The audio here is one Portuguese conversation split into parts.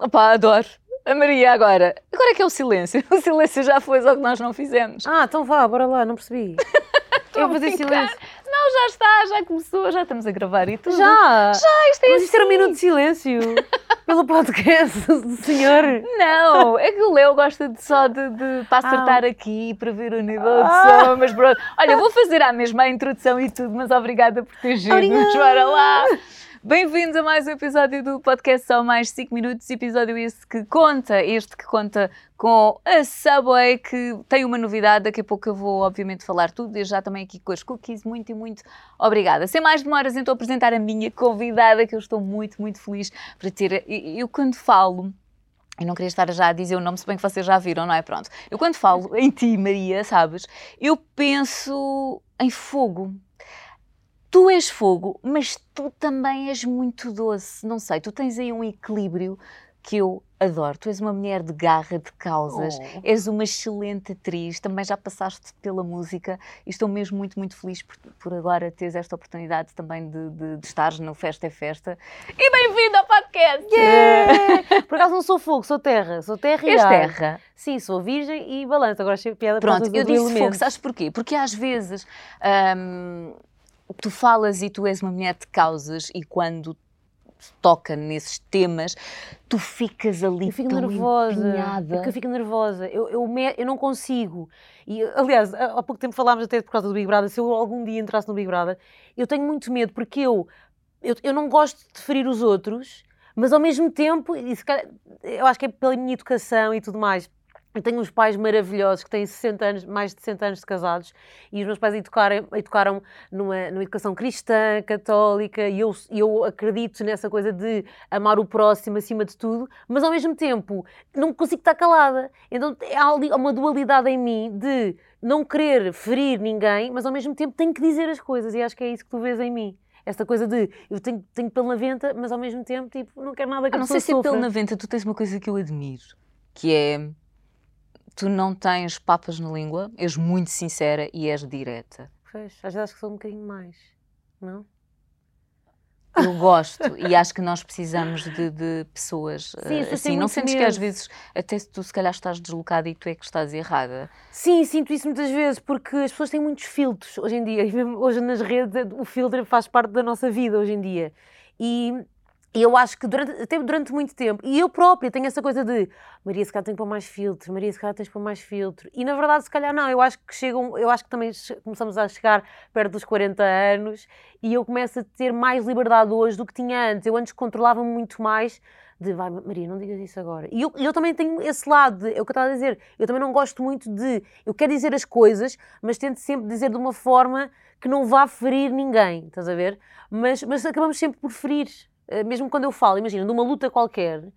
Opá, adoro. A Maria agora. Agora é que é o silêncio. O silêncio já foi só que nós não fizemos. Ah, então vá, bora lá, não percebi. Eu a vou fazer silêncio. Não, já está, já começou, já estamos a gravar e tudo. Já! Já, isto é Mas isto era um assim. minuto de silêncio pelo podcast do senhor. Não, é que o Leo gosta de só de, de para acertar aqui, para ver o nível de Ah. som, mas pronto. Olha, vou fazer a mesma introdução e tudo, mas obrigada por ter giro. Bora lá. Bem-vindos a mais um episódio do podcast Só Mais 5 Minutos, episódio esse que conta, este que conta com a Subway, que tem uma novidade, daqui a pouco eu vou obviamente falar tudo, desde já também aqui com as cookies, muito e muito obrigada. Sem mais demoras, então apresentar a minha convidada, que eu estou muito, muito feliz para ter. Eu quando falo, eu não queria estar já a dizer o nome, se bem que vocês já viram, não é? Pronto. Eu quando falo em ti, Maria, sabes, eu penso em fogo. Tu és fogo, mas tu também és muito doce. Não sei, tu tens aí um equilíbrio que eu adoro. Tu és uma mulher de garra, de causas, Oh. és uma excelente atriz, também já passaste pela música e estou mesmo muito, muito feliz por, por agora teres esta oportunidade também de, de, de estares no Festa é Festa. E bem-vindo ao podcast! Yeah! Por acaso não sou fogo, sou terra. Sou terra e És terra. Sim, sou virgem e balanço. Agora achei piada Pronto, causa eu disse fogo, sabes porquê? Porque às vezes hum, tu falas e tu és uma mulher de causas e quando toca nesses temas, tu ficas ali Eu fico tão nervosa. É porque eu fico nervosa. Eu, eu, me- eu não consigo. E, aliás, há pouco tempo falámos até por causa do Big Brother. Se eu algum dia entrasse no Big Brother, eu tenho muito medo porque eu, eu, eu não gosto de ferir os outros, mas ao mesmo tempo, eu acho que é pela minha educação e tudo mais. Eu tenho uns pais maravilhosos que têm 60 anos, mais de 60 anos de casados e os meus pais educaram, educaram numa, numa educação cristã, católica e eu, eu acredito nessa coisa de amar o próximo acima de tudo, mas ao mesmo tempo não consigo estar calada. Então há ali uma dualidade em mim de não querer ferir ninguém, mas ao mesmo tempo tenho que dizer as coisas e acho que é isso que tu vês em mim. Esta coisa de eu tenho, tenho pelo na venta, mas ao mesmo tempo tipo, não quero nada que Ah, a não pessoa sei se é sofra. pelo na venta, tu tens uma coisa que eu admiro, que é tu não tens papas na língua, és muito sincera e és direta. Pois, às vezes acho que sou um bocadinho mais, não? Eu gosto e acho que nós precisamos de, de pessoas Sim, pessoas assim. Não sentes que às vezes, até se tu se calhar estás deslocada e tu é que estás errada. Sim, sinto isso muitas vezes, porque as pessoas têm muitos filtros hoje em dia, e mesmo hoje nas redes o filtro faz parte da nossa vida hoje em dia. E e eu acho que durante, até durante muito tempo, e eu própria tenho essa coisa de Maria, se calhar tem pôr mais filtros, Maria, se calhar tens pôr mais filtro. E na verdade, se calhar não, eu acho que chegam, eu acho que também começamos a chegar perto dos 40 anos e eu começo a ter mais liberdade hoje do que tinha antes. Eu antes controlava-me muito mais de vai, Maria, não digas isso agora. E eu, eu também tenho esse lado, de, é o que eu estava a dizer, eu também não gosto muito de, eu quero dizer as coisas, mas tento sempre dizer de uma forma que não vá ferir ninguém, estás a ver? Mas, mas acabamos sempre por ferir. Uh, Mesmo quando eu falo, imagina, numa luta qualquer, uh,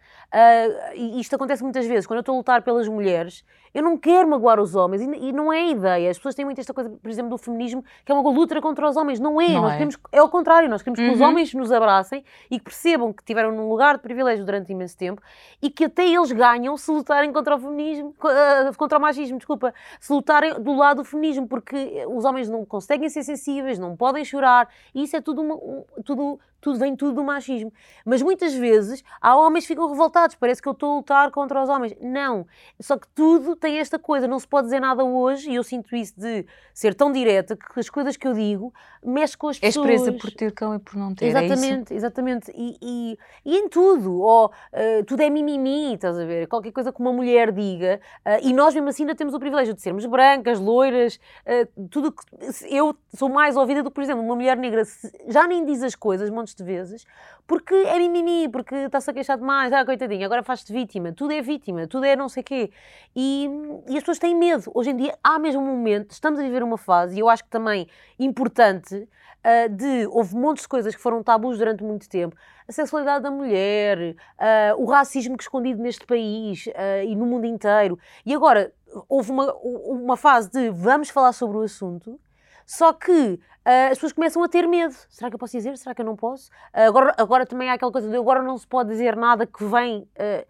e isto acontece muitas vezes, quando eu estou a lutar pelas mulheres, eu não quero magoar os homens, e, não é a ideia. As pessoas têm muito esta coisa, por exemplo, do feminismo, que é uma luta contra os homens. Não é, Não nós é. queremos, é ao contrário, nós queremos que os Uhum. homens nos abracem e que percebam que tiveram num lugar de privilégio durante imenso tempo e que até eles ganham se lutarem contra o feminismo, ah, contra o machismo, desculpa, se lutarem do lado do feminismo, porque os homens não conseguem ser sensíveis, não podem chorar, e isso é tudo, uma- um- tudo, tudo vem tudo do machismo. Mas muitas vezes há homens que ficam revoltados, parece que eu estou a lutar contra os homens. Não, só que tudo tem esta coisa, não se pode dizer nada hoje, e eu sinto isso de ser tão direta que as coisas que eu digo mexem com as És pessoas. presa por ter cão e por não ter. É isso? Exatamente, exatamente. E, e, e em tudo, ou eh, tudo é mimimi, estás a ver? Qualquer coisa que uma mulher diga, eh, e nós mesmo assim ainda temos o privilégio de sermos brancas, loiras, eh, tudo que. Eu sou mais ouvida do que, por exemplo, uma mulher negra já nem diz as coisas montes de vezes, porque é mimimi, porque está-se a queixar demais, ah, coitadinha, agora faz-te vítima, tudo é vítima, tudo é não sei quê. E, e as pessoas têm medo. Hoje em dia há mesmo um momento, estamos a viver uma fase, e eu acho que também importante, ah, de houve montes de coisas que foram tabus durante muito tempo. A sexualidade da mulher, ah, o racismo que é escondido neste país ah, e no mundo inteiro. E agora houve uma, uma fase de vamos falar sobre o assunto, só que ah, as pessoas começam a ter medo. Será que eu posso dizer? Será que eu não posso? Ah, agora, agora também há aquela coisa de agora não se pode dizer nada que vem. ah,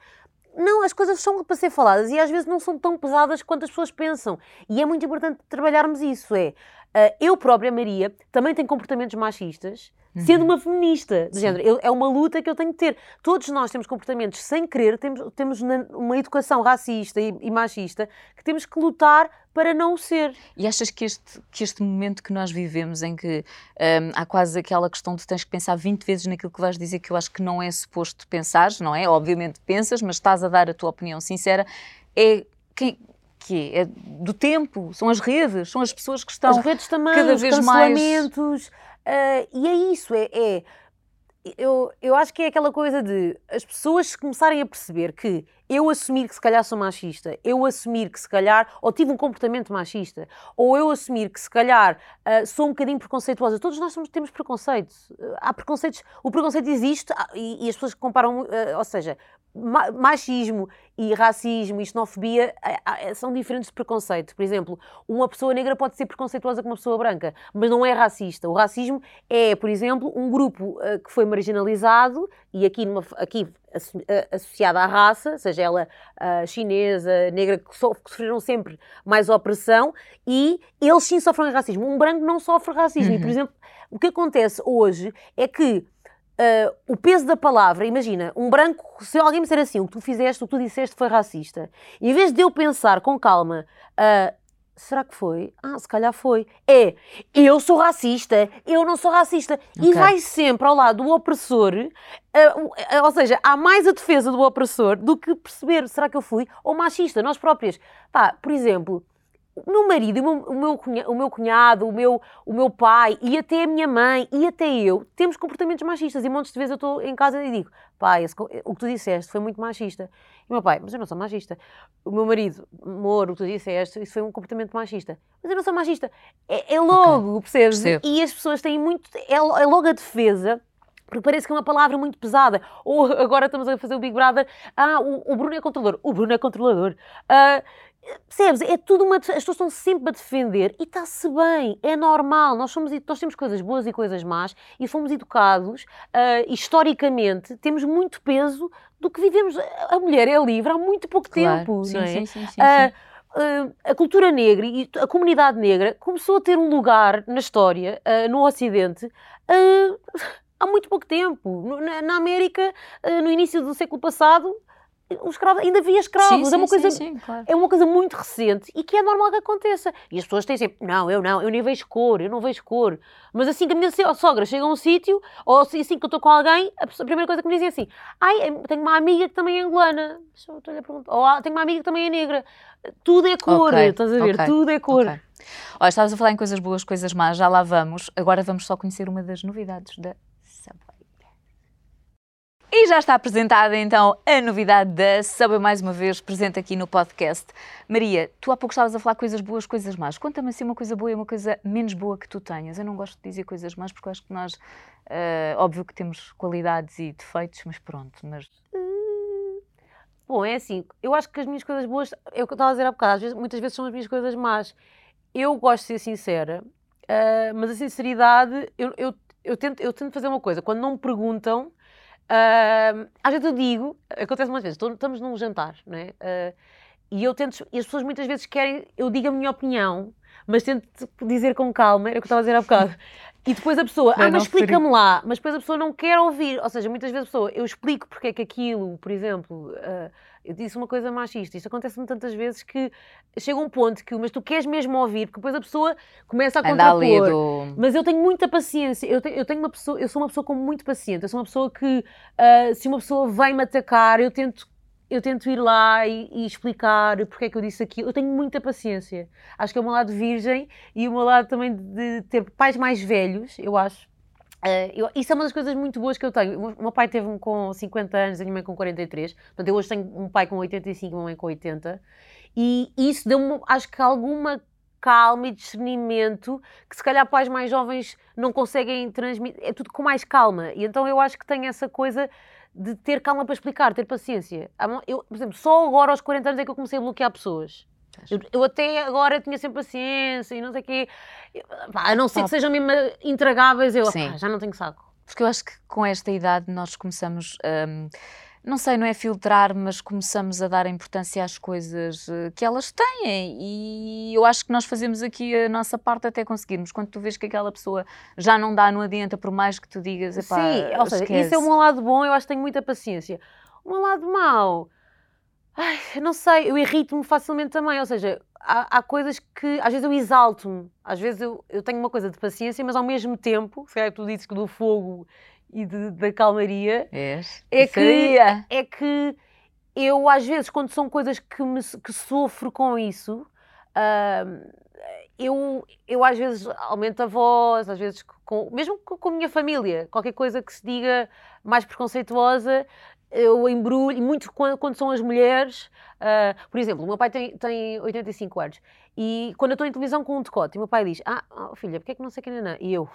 não, as coisas são para ser faladas e às vezes não são tão pesadas quanto as pessoas pensam. E é muito importante trabalharmos isso. É, ah, eu própria, Maria, também tenho comportamentos machistas, sendo Uhum. uma feminista. Sim. género, eu- é uma luta que eu tenho que ter. Todos nós temos comportamentos sem querer, temos, temos uma educação racista e, e machista que temos que lutar para não o ser. E achas que este, que este momento que nós vivemos, em que hum, há quase aquela questão de tens que pensar 20 vezes naquilo que vais dizer, que eu acho que não é suposto pensar, não é? Obviamente pensas, mas estás a dar a tua opinião sincera, é quem que é? É do tempo, são as redes, são as pessoas que estão. As redes também, cada os vez mais- ah, e é isso, é, é- eu, eu acho que é aquela coisa de as pessoas começarem a perceber que eu assumir que se calhar sou machista, eu assumir que se calhar ou tive um comportamento machista, ou eu assumir que se calhar ah, sou um bocadinho preconceituosa. Todos nós somos- temos preconceito. Ah, há preconceitos, o preconceito existe e, e as pessoas comparam, ou seja, machismo e racismo e xenofobia ah, ah, são diferentes de preconceito. Por exemplo, uma pessoa negra pode ser preconceituosa com uma pessoa branca, mas não é racista. O racismo é, por exemplo, um grupo ah, que foi marginalizado e aqui, numa, aqui asso- ah, associado à raça, seja ela ah, chinesa, negra, que, so- que sofreram sempre mais opressão e eles sim sofrem racismo. Um branco não sofre racismo. E, por Uhum. exemplo, o que acontece hoje é que ah, o peso da palavra, imagina, um branco, se alguém me disser assim, o que tu fizeste, o que tu disseste foi racista, em vez de eu pensar com calma, ah, será que foi? Ah, se calhar foi. É, eu sou racista, eu não sou racista. E Ok. vai sempre ao lado do opressor, ah, ou seja, há mais a defesa do opressor do que perceber, será que eu fui? Ou machista, nós próprias. Pá, por exemplo, o meu marido, o meu, o meu cunha- o meu cunhado, o meu, o meu pai e até a minha mãe e até eu temos comportamentos machistas. E montes de vezes eu estou em casa e digo: pai, esse o que tu disseste foi muito machista. E o meu pai: mas eu não sou machista. O meu marido: amor, o que tu disseste, isso foi um comportamento machista. Mas eu não sou machista. É, é logo, percebes? percebo. E as pessoas têm muito. É, é logo a defesa. Porque parece que é uma palavra muito pesada. Ou agora estamos a fazer o Big Brother. Ah, o, o Bruno é controlador. O Bruno é controlador. Ah, Percebes? É tudo uma. As pessoas estão sempre a defender e está-se bem, é normal. Nós, somos, nós temos coisas boas e coisas más e fomos educados, ah, historicamente, temos muito peso do que vivemos. A mulher é livre há muito pouco Claro. tempo, sim, não é? sim, sim, sim, sim. ah, a cultura negra e a comunidade negra começou a ter um lugar na história, ah, no Ocidente, ah, há muito pouco tempo. No- Na, na América, no início do século passado, os escravos, ainda havia escravos. sim, é uma sim, coisa sim, claro. é uma coisa muito recente e que é normal que aconteça. E as pessoas têm sempre, não, eu não, eu nem vejo cor, eu não vejo cor. Mas assim que a minha so- sogra chega a um sítio, ou assim assim que eu estou com alguém, a, primeira coisa que me dizem é assim, ai, tenho uma amiga que também é angolana. Ou "Ah, tenho uma amiga que também é negra. Tudo é cor, Ok, estás a ver? ok, Tudo é cor. Ok. Olha, estavas a falar em coisas boas, coisas más, já lá vamos. Agora vamos só conhecer uma das novidades da. E já está apresentada então a novidade da Subway mais uma vez, presente aqui no podcast. Maria, tu há pouco estavas a falar coisas boas, coisas más. Conta-me assim uma coisa boa e uma coisa menos boa que tu tenhas. Eu não gosto de dizer coisas más porque eu acho que nós, eh, óbvio que temos qualidades e defeitos, mas pronto, mas Bom, é assim, eu acho que as minhas coisas boas, é eu estava a dizer há bocado, vezes, muitas vezes são as minhas coisas más. Eu gosto de ser sincera, ah, mas a sinceridade, eu, eu, eu, tento, eu tento fazer uma coisa, quando não me perguntam, ah, às vezes eu digo, acontece muitas vezes, estamos num jantar, não é? Ah, e eu tento, e as pessoas muitas vezes querem, eu digo a minha opinião, mas tento dizer com calma, era o que eu estava a dizer há bocado. E depois a pessoa, Para ah, não mas explica-me lá, mas depois a pessoa não quer ouvir. Ou seja, muitas vezes a pessoa, eu explico porque é que aquilo, por exemplo, ah, eu disse uma coisa machista. Isto acontece-me tantas vezes que chega um ponto que, mas tu queres mesmo ouvir, porque depois a pessoa começa a contrapor. do... Mas eu tenho muita paciência. Eu tenho, eu tenho uma pessoa, eu sou uma pessoa com muito paciente. Eu sou uma pessoa que, ah, se uma pessoa vem me atacar, eu tento, eu tento ir lá e, e explicar porque é que eu disse aquilo. Eu tenho muita paciência. Acho que é o meu lado virgem e o meu lado também de ter pais mais velhos, eu acho. Ah, eu- isso é uma das coisas muito boas que eu tenho. O meu- pai teve-me com 50 anos, a minha mãe com 43. Portanto, eu hoje tenho um pai com 85 e uma mãe com 80. E isso deu-me, acho que, alguma calma e discernimento que se calhar pais mais jovens não conseguem transmitir. É tudo com mais calma. E então eu acho que tenho essa coisa de ter calma para explicar, ter paciência. Eu, por exemplo, só agora aos 40 anos é que eu comecei a bloquear pessoas. Eu, eu até agora tinha sempre paciência e não sei o quê. Pá, a não ser Pá. que sejam mesmo intragáveis, eu pá, já não tenho saco. Porque eu acho que com esta idade nós começamos hum, não sei, não é filtrar, mas começamos a dar importância às coisas eh, que elas têm. E eu acho que nós fazemos aqui a nossa parte até conseguirmos. Quando tu vês que aquela pessoa já não dá, não adianta, por mais que tu digas, Sim, ou seja, isso é um lado bom, eu acho que tenho muita paciência. Um lado mau, ai, não sei, eu irrito-me facilmente também, ou seja, há, há coisas que às vezes eu exalto-me, às vezes eu, eu tenho uma coisa de paciência, mas ao mesmo tempo, se calhar tu dizes que do fogo e de- da calmaria, És? É que- é que eu às vezes quando são coisas que, me, que sofro com isso, ahm, eu, eu às vezes aumento a voz, às vezes com, mesmo com, com a minha família, qualquer coisa que se diga mais preconceituosa, eu embrulho, muito quando, quando são as mulheres, ah, por exemplo, o meu pai tem, tem 85 anos, e quando eu estou em televisão com um decote, o meu pai diz, ah, oh, filha, porque é que não sei quem não? E eu,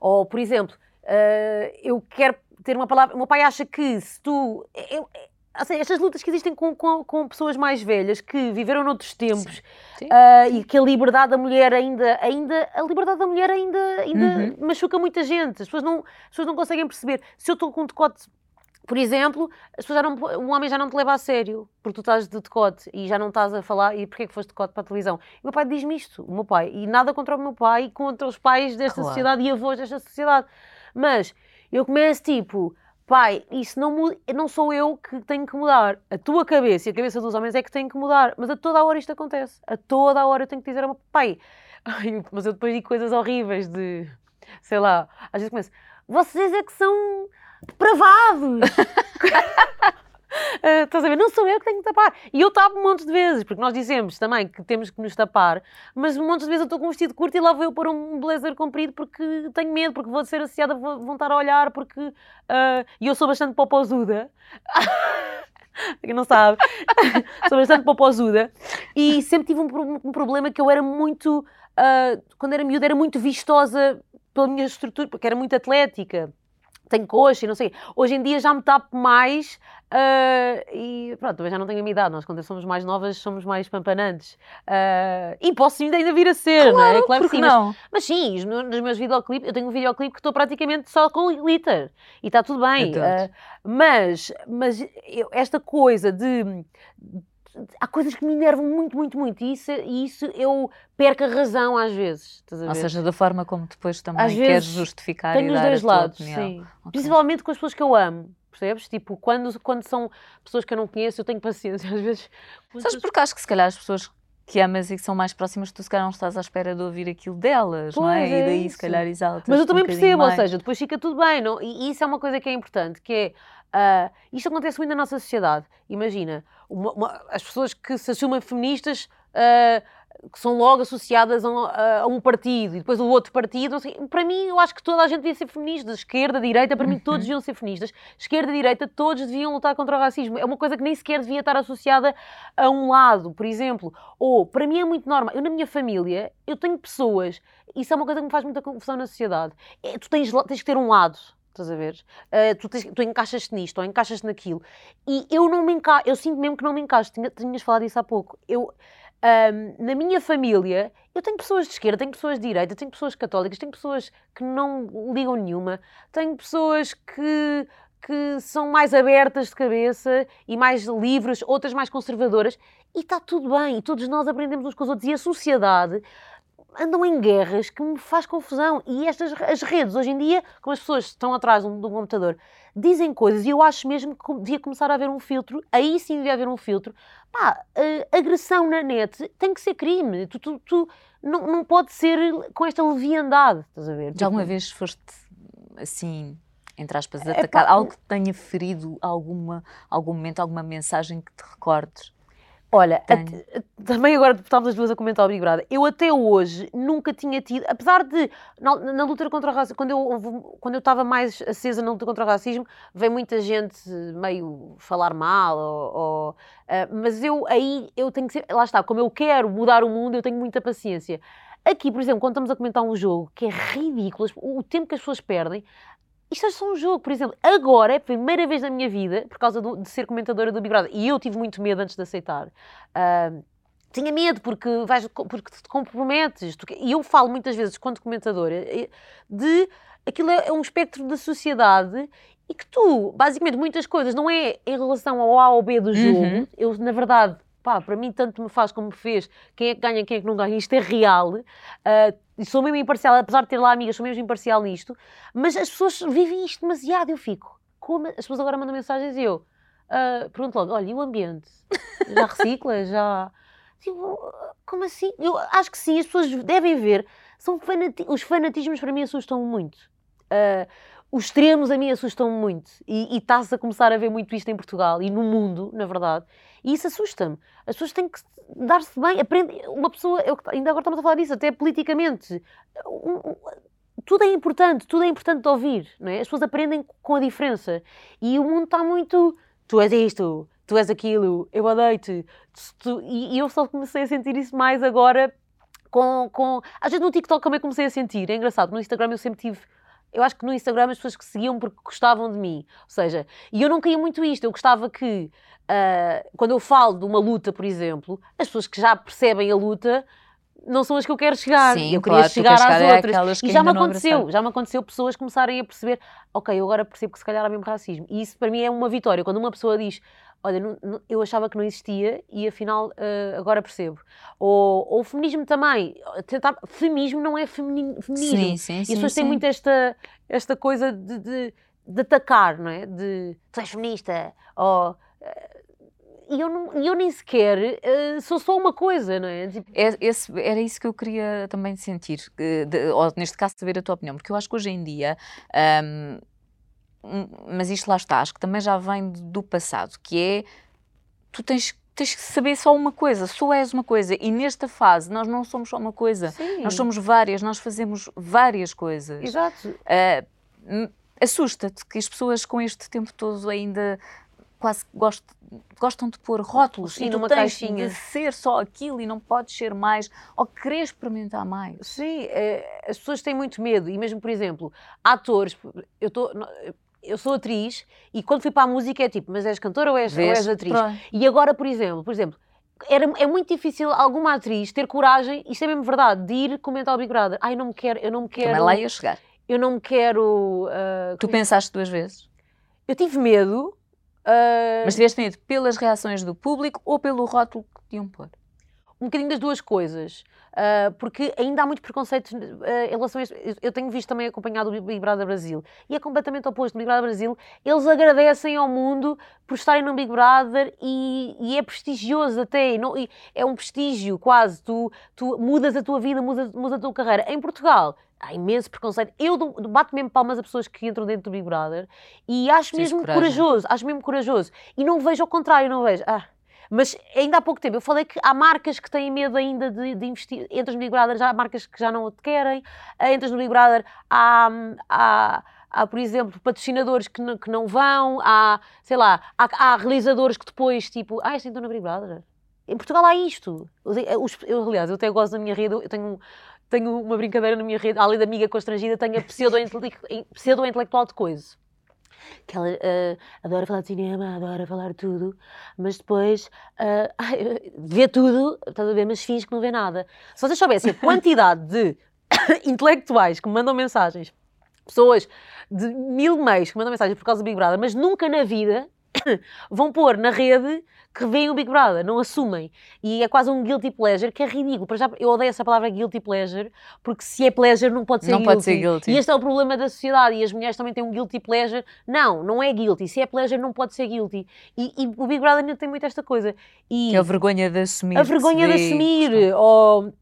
ou, por exemplo, eh, eu quero ter uma palavra. O meu pai acha que se tu. Eu, assim, estas lutas que existem com, com, com pessoas mais velhas que viveram noutros tempos Sim. ah, e que a liberdade da mulher ainda. ainda a liberdade da mulher ainda, ainda machuca muita gente. As pessoas, não, as pessoas não conseguem perceber. Se eu estou com um decote. Por exemplo, as pessoas já não, um homem já não te leva a sério porque tu estás de decote e já não estás a falar e porquê é que foste de decote para a televisão? E o meu pai diz-me isto, o meu pai, e nada contra o meu pai e contra os pais desta Claro. sociedade e avós desta sociedade. Mas eu começo tipo, pai, isso não muda, não sou eu que tenho que mudar. A tua cabeça e a cabeça dos homens é que tem que mudar. Mas a toda a hora isto acontece. A toda a hora eu tenho que dizer ao meu pai. Ai, mas eu depois digo coisas horríveis de, sei lá, às vezes começo, vocês é que são depravados. Ah, estás a ver? Não sou eu que tenho que tapar. E eu tapo um monte de vezes, porque nós dizemos também que temos que nos tapar, mas um monte de vezes eu estou com um vestido curto e lá vou eu pôr um blazer comprido porque tenho medo, porque vou ser associada, vão estar a olhar, porque. ah, E eu sou bastante popozuda. Quem não sabe, sou bastante popozuda e sempre tive um, um problema que eu era muito, ah, quando era miúda, era muito vistosa pela minha estrutura, porque era muito atlética tenho coxa e não sei. Hoje em dia já me tapo mais ah, e pronto, também já não tenho a minha idade. Nós, quando somos mais novas, somos mais pampanantes. Ah, e posso ainda vir a ser, não é? Claro que Porque sim. Mas, não? mas sim, os meus- nos meus videoclipes, eu tenho um videoclipe que estou praticamente só com glitter e está tudo bem. Ah, mas mas eu- esta coisa de. Há coisas que me enervam muito, muito, muito. E isso, e isso eu perco a razão às vezes. Ou seja, da forma como depois também Às queres justificar Tenho e os dar dois a tua lados, sim. Ok. Principalmente com as pessoas que eu amo, percebes? Tipo, quando, quando são pessoas que eu não conheço, eu tenho paciência. Às vezes. Sabes porque acho que se calhar as pessoas que amas e que são mais próximas, tu se calhar não estás à espera de ouvir aquilo delas, não é? Pois E é daí se isso. calhar exaltas. Mas eu também um percebo, ou mais. seja, depois fica tudo bem, não? E isso é uma coisa que é importante, que é. Ah, isto acontece muito na nossa sociedade. Imagina, uma- uma- as pessoas que se assumem feministas. ah, que são logo associadas a um, a- a um partido e depois o outro partido. sei. Para mim, eu acho que toda a gente devia ser feminista, esquerda, direita, para mim todos Uhum. deviam ser feministas. Esquerda, direita, todos deviam lutar contra o racismo. É uma coisa que nem sequer devia estar associada a um lado, por exemplo. Ou, para mim é muito normal. Eu, na minha família, eu tenho pessoas, isso é uma coisa que me faz muita confusão na sociedade. É, tu tens, tens que ter um lado. Estás a ver? Ah, tu, tens- tu encaixas-te nisto ou encaixas-te naquilo. E eu não me encaixo, eu sinto mesmo que não me encaixo. Tinha, tinhas falado isso há pouco. Eu, ahm, na minha família, eu tenho pessoas de esquerda, tenho pessoas de direita, tenho pessoas católicas, tenho pessoas que não ligam nenhuma, tenho pessoas que, que são mais abertas de cabeça e mais livres, outras mais conservadoras, e está tudo bem, e todos nós aprendemos uns com os outros, e a sociedade andam em guerras que me faz confusão. E estas as redes, hoje em dia, como as pessoas estão atrás de um, de um computador, dizem coisas e eu acho mesmo que devia começar a haver um filtro, aí sim devia haver um filtro. Pá, a agressão na net tem que ser crime. Tu, tu, tu- não, não pode ser com esta leviandade, estás a ver? Já alguma Tipo, vez foste assim, entre aspas, atacado? Algo que tenha ferido alguma, algum momento, alguma mensagem que te recordes? Olha, até- também agora estávamos as duas a comentar o Big Brother. Eu até hoje nunca tinha tido, apesar de na, na luta contra o racismo, quando eu quando eu estava mais acesa na luta contra o racismo, veio muita gente meio falar mal, ou, ou, ah, mas eu aí eu tenho que ser, lá está, como eu quero mudar o mundo, eu tenho muita paciência. Aqui, por exemplo, quando estamos a comentar um jogo que é ridículo, o tempo que as pessoas perdem, isto é só um jogo, por exemplo. Agora é a primeira vez na minha vida, por causa do- de ser comentadora do Big Brother, e eu tive muito medo antes de aceitar. ah, tinha medo porque, vais, porque te comprometes. E eu falo muitas vezes, quando comentadora, eh, de aquilo é é um espectro da sociedade e que tu, basicamente, muitas coisas não é em relação ao A ou B do jogo. Uhum. Eu, na verdade, pá, para mim tanto me faz como me fez. Quem é que ganha, quem é que não ganha. Isto é real. Uh, sou mesmo imparcial, apesar de ter lá amigas, sou mesmo imparcial nisto. Mas as pessoas vivem isto demasiado. Eu fico, como? As pessoas agora mandam mensagens e eu uh, pergunto logo, olha, e o ambiente? Já recicla? Já... Tipo, como assim? Eu acho que sim, as pessoas devem ver. São fanati os fanatismos para mim assustam muito. Uh, os extremos a mim assustam muito. E, está-se a começar a ver muito isto em Portugal e no mundo, na verdade. E isso assusta-me. As pessoas têm que dar-se bem. Aprende, uma pessoa, eu, ainda agora estamos a falar disso, até politicamente. Um, tudo é importante, tudo é importante de ouvir. Não é? As pessoas aprendem com a diferença. E o mundo está muito. Tu és isto, tu és aquilo, eu odeio-te. E, e eu só comecei a sentir isso mais agora com, com. Às vezes no TikTok também comecei a sentir. É engraçado, no Instagram eu sempre tive eu acho que no Instagram as pessoas que seguiam porque gostavam de mim. Ou seja, e eu não queria muito isto. Eu gostava que, uh, quando eu falo de uma luta, por exemplo, as pessoas que já percebem a luta não são as que eu quero chegar. Sim, eu queria claro, chegar às é outras. E já me aconteceu, já me aconteceu pessoas começarem a perceber, ok, eu agora percebo que se calhar há mesmo racismo. E isso para mim é uma vitória. Quando uma pessoa diz, olha, não, não, eu achava que não existia e afinal uh, agora percebo. Ou, ou o feminismo também. Tentar, feminismo não é feminismo. Sim, sim, e as sim, pessoas têm muito esta, esta coisa de, de, de, atacar, não é? De tu és feminista, ou. Uh, e eu, não, eu nem sequer uh, sou só uma coisa, não é? Tipo... é esse, era isso que eu queria também sentir, de, ou neste caso saber a tua opinião, porque eu acho que hoje em dia. Um, mas isto lá está, acho que também já vem do passado, que é tu tens tens que saber só uma coisa, só és uma coisa. E nesta fase nós não somos só uma coisa, Sim. nós somos várias, nós fazemos várias coisas. Exato. Uh, Assusta-te que as pessoas com este tempo todo ainda quase gostam, gostam de pôr rótulos Sim, e numa tens caixinha. de ser só aquilo e não podes ser mais ou querer experimentar mais. Sim, é, as pessoas têm muito medo e mesmo, por exemplo, atores, eu estou eu sou atriz e quando fui para a música é tipo, mas és cantora ou és, ou és atriz? Pronto. E agora, por exemplo, por exemplo, era, é muito difícil alguma atriz ter coragem, isto é mesmo verdade, de ir comentar o Big Brother. Ai, não me quero, eu não me quero. Também lá ia chegar. Eu não me quero. Uh, tu pensaste duas vezes? Eu tive medo. Uh, Mas tiveste medo pelas reações do público ou pelo rótulo que te iam pôr? Um bocadinho das duas coisas. Uh, porque ainda há muito preconceito uh, em relação a isto. Eu tenho visto também acompanhado o Big Brother Brasil e é completamente oposto. No Big Brother Brasil, eles agradecem ao mundo por estarem no Big Brother e, e é prestigioso até. Não, e é um prestígio quase. Tu, tu mudas a tua vida, mudas, mudas a tua carreira. Em Portugal, há imenso preconceito. Eu bato mesmo palmas a pessoas que entram dentro do Big Brother e acho mesmo corajoso, acho mesmo corajoso. E não vejo ao contrário, não vejo. Ah, mas ainda há pouco tempo eu falei que há marcas que têm medo ainda de, de investir. Entras no Big Brother, já há marcas que já não te querem. Entras no Big Brother, há, há, há por exemplo, patrocinadores que que não vão. Há, sei lá, há, há realizadores que depois, tipo, ah, este então no Big Brother. Em Portugal há isto. Os, eu, aliás, eu até gosto da minha rede, eu tenho tenho uma brincadeira na minha rede, além da amiga constrangida, tenho a pseudo-intelectual de coisa que ela uh, adora falar de cinema, adora falar de tudo, mas depois uh, vê tudo, estás a ver, mas finge que não vê nada. Se vocês soubessem a quantidade de intelectuais que me mandam mensagens, pessoas de mil meios que me mandam mensagens por causa do Big Brother, mas nunca na vida vão pôr na rede que veem o Big Brother, não assumem. E é quase um guilty pleasure que é ridículo. Para já, eu odeio essa palavra guilty pleasure, porque se é pleasure não pode ser não guilty. Pode ser guilty. E este é o problema da sociedade. E as mulheres também têm um guilty pleasure. Não, não é guilty. Se é pleasure não pode ser guilty. E, e o Big Brother ainda tem muito esta coisa. E que é a vergonha de assumir. A vergonha de assumir. Ou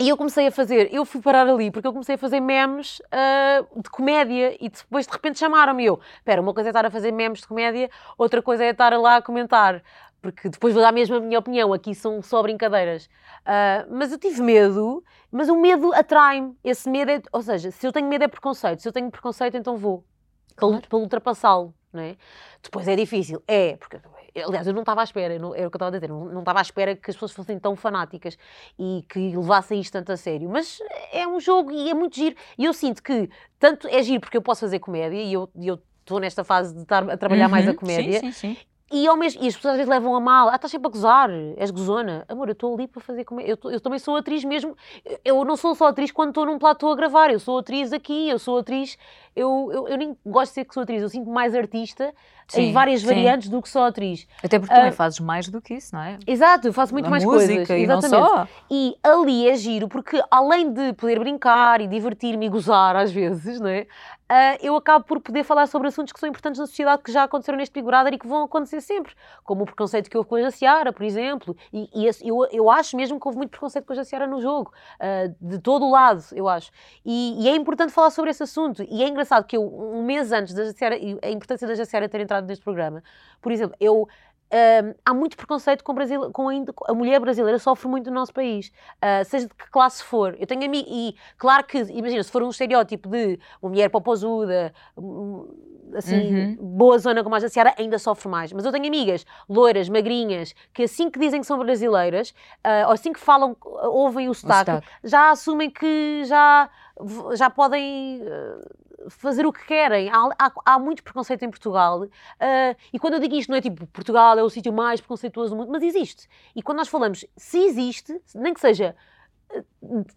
e eu comecei a fazer, eu fui parar ali, porque eu comecei a fazer memes uh, de comédia e depois de repente chamaram-me eu. Espera, uma coisa é estar a fazer memes de comédia, outra coisa é estar lá a comentar, porque depois vou dar mesmo a minha opinião, aqui são só brincadeiras. Uh, mas eu tive medo, mas o medo atrai-me. Esse medo é, ou seja, se eu tenho medo é preconceito, se eu tenho preconceito então vou, claro. para, ultrapassá-lo. Não é? Depois é difícil, é, porque Aliás, eu não estava à espera, não, era o que eu estava a dizer, não, não estava à espera que as pessoas fossem tão fanáticas e que levassem isto tanto a sério. Mas é um jogo e é muito giro. E eu sinto que tanto é giro porque eu posso fazer comédia e eu estou nesta fase de estar a trabalhar uhum, mais a comédia. Sim, sim, sim. E, ao mesmo, e as pessoas às vezes levam a mal. Ah, estás sempre a gozar, és gozona. Amor, eu estou ali para fazer como. Eu, tô, eu também sou atriz mesmo. Eu não sou só atriz quando estou num platô a gravar. Eu sou atriz aqui, eu sou atriz. Eu, eu, eu nem gosto de ser que sou atriz, eu sinto mais artista sim, em várias sim. variantes do que só atriz. Até porque uh, também fazes mais do que isso, não é? Exato, eu faço muito a mais música, coisas. E Exatamente. Não só. E ali é giro, porque além de poder brincar e divertir-me e gozar às vezes, não é? Uh, eu acabo por poder falar sobre assuntos que são importantes na sociedade que já aconteceram neste Big Brother e que vão acontecer sempre, como o preconceito que houve com a Jaciara, por exemplo, e, e esse, eu, eu acho mesmo que houve muito preconceito com a Jaciara no jogo, uh, de todo o lado, eu acho. E, e, é importante falar sobre esse assunto, e é engraçado que eu, um mês antes da Jaciara, a importância da Jaciara ter entrado neste programa, por exemplo, eu Uh, há muito preconceito com, Brasil, com a, a, mulher brasileira, sofre muito no nosso país, uh, seja de que classe for. Eu tenho amigos, e claro que, imagina, se for um estereótipo de uma mulher popozuda, assim, uhum. boa zona como a Jaciara, ainda sofre mais. Mas eu tenho amigas loiras, magrinhas, que assim que dizem que são brasileiras, uh, ou assim que falam, ouvem o sotaque, o sotaque. já assumem que já, já podem fazer o que querem. Há, há, há muito preconceito em Portugal. Uh, e quando eu digo isto, não é tipo Portugal é o sítio mais preconceituoso do mundo, mas existe. E quando nós falamos, se existe, nem que seja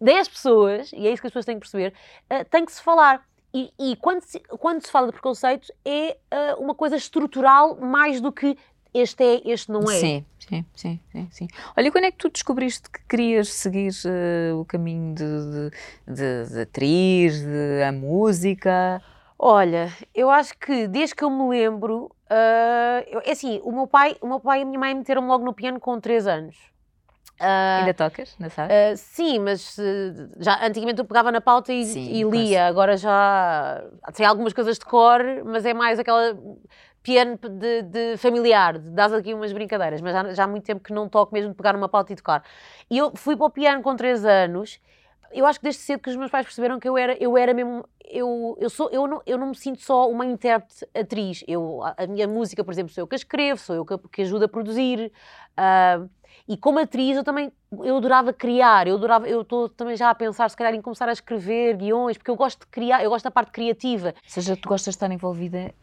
10 ah, pessoas, e é isso que as pessoas têm que perceber, uh, tem que se falar. E, e quando, se, quando se fala de preconceito, é uh, uma coisa estrutural mais do que este é, este não é. Sim, sim, sim, sim. sim. Olha, quando é que tu descobriste que querias seguir uh, o caminho de, de, de, de atriz, de a música? Olha, eu acho que desde que eu me lembro, uh, é assim, o meu pai, o meu pai e a minha mãe meteram-me logo no piano com 3 anos. Uh, Ainda tocas, não sabes? Uh, sim, mas uh, já antigamente eu pegava na pauta e, sim, e lia, agora já sei algumas coisas de cor, mas é mais aquela piano de, de familiar, dás aqui umas brincadeiras, mas já, já, há muito tempo que não toco mesmo de pegar uma pauta e tocar. E eu fui para o piano com 3 anos, eu acho que desde cedo que os meus pais perceberam que eu era, eu era mesmo, eu, eu, sou, eu, não, eu não me sinto só uma intérprete atriz, eu, a, minha música, por exemplo, sou eu que a escrevo, sou eu que, que a produzir, uh, e como atriz eu também, eu adorava criar, eu adorava, eu estou também já a pensar se calhar em começar a escrever guiões, porque eu gosto de criar, eu gosto da parte criativa. Ou seja, tu gostas de estar envolvida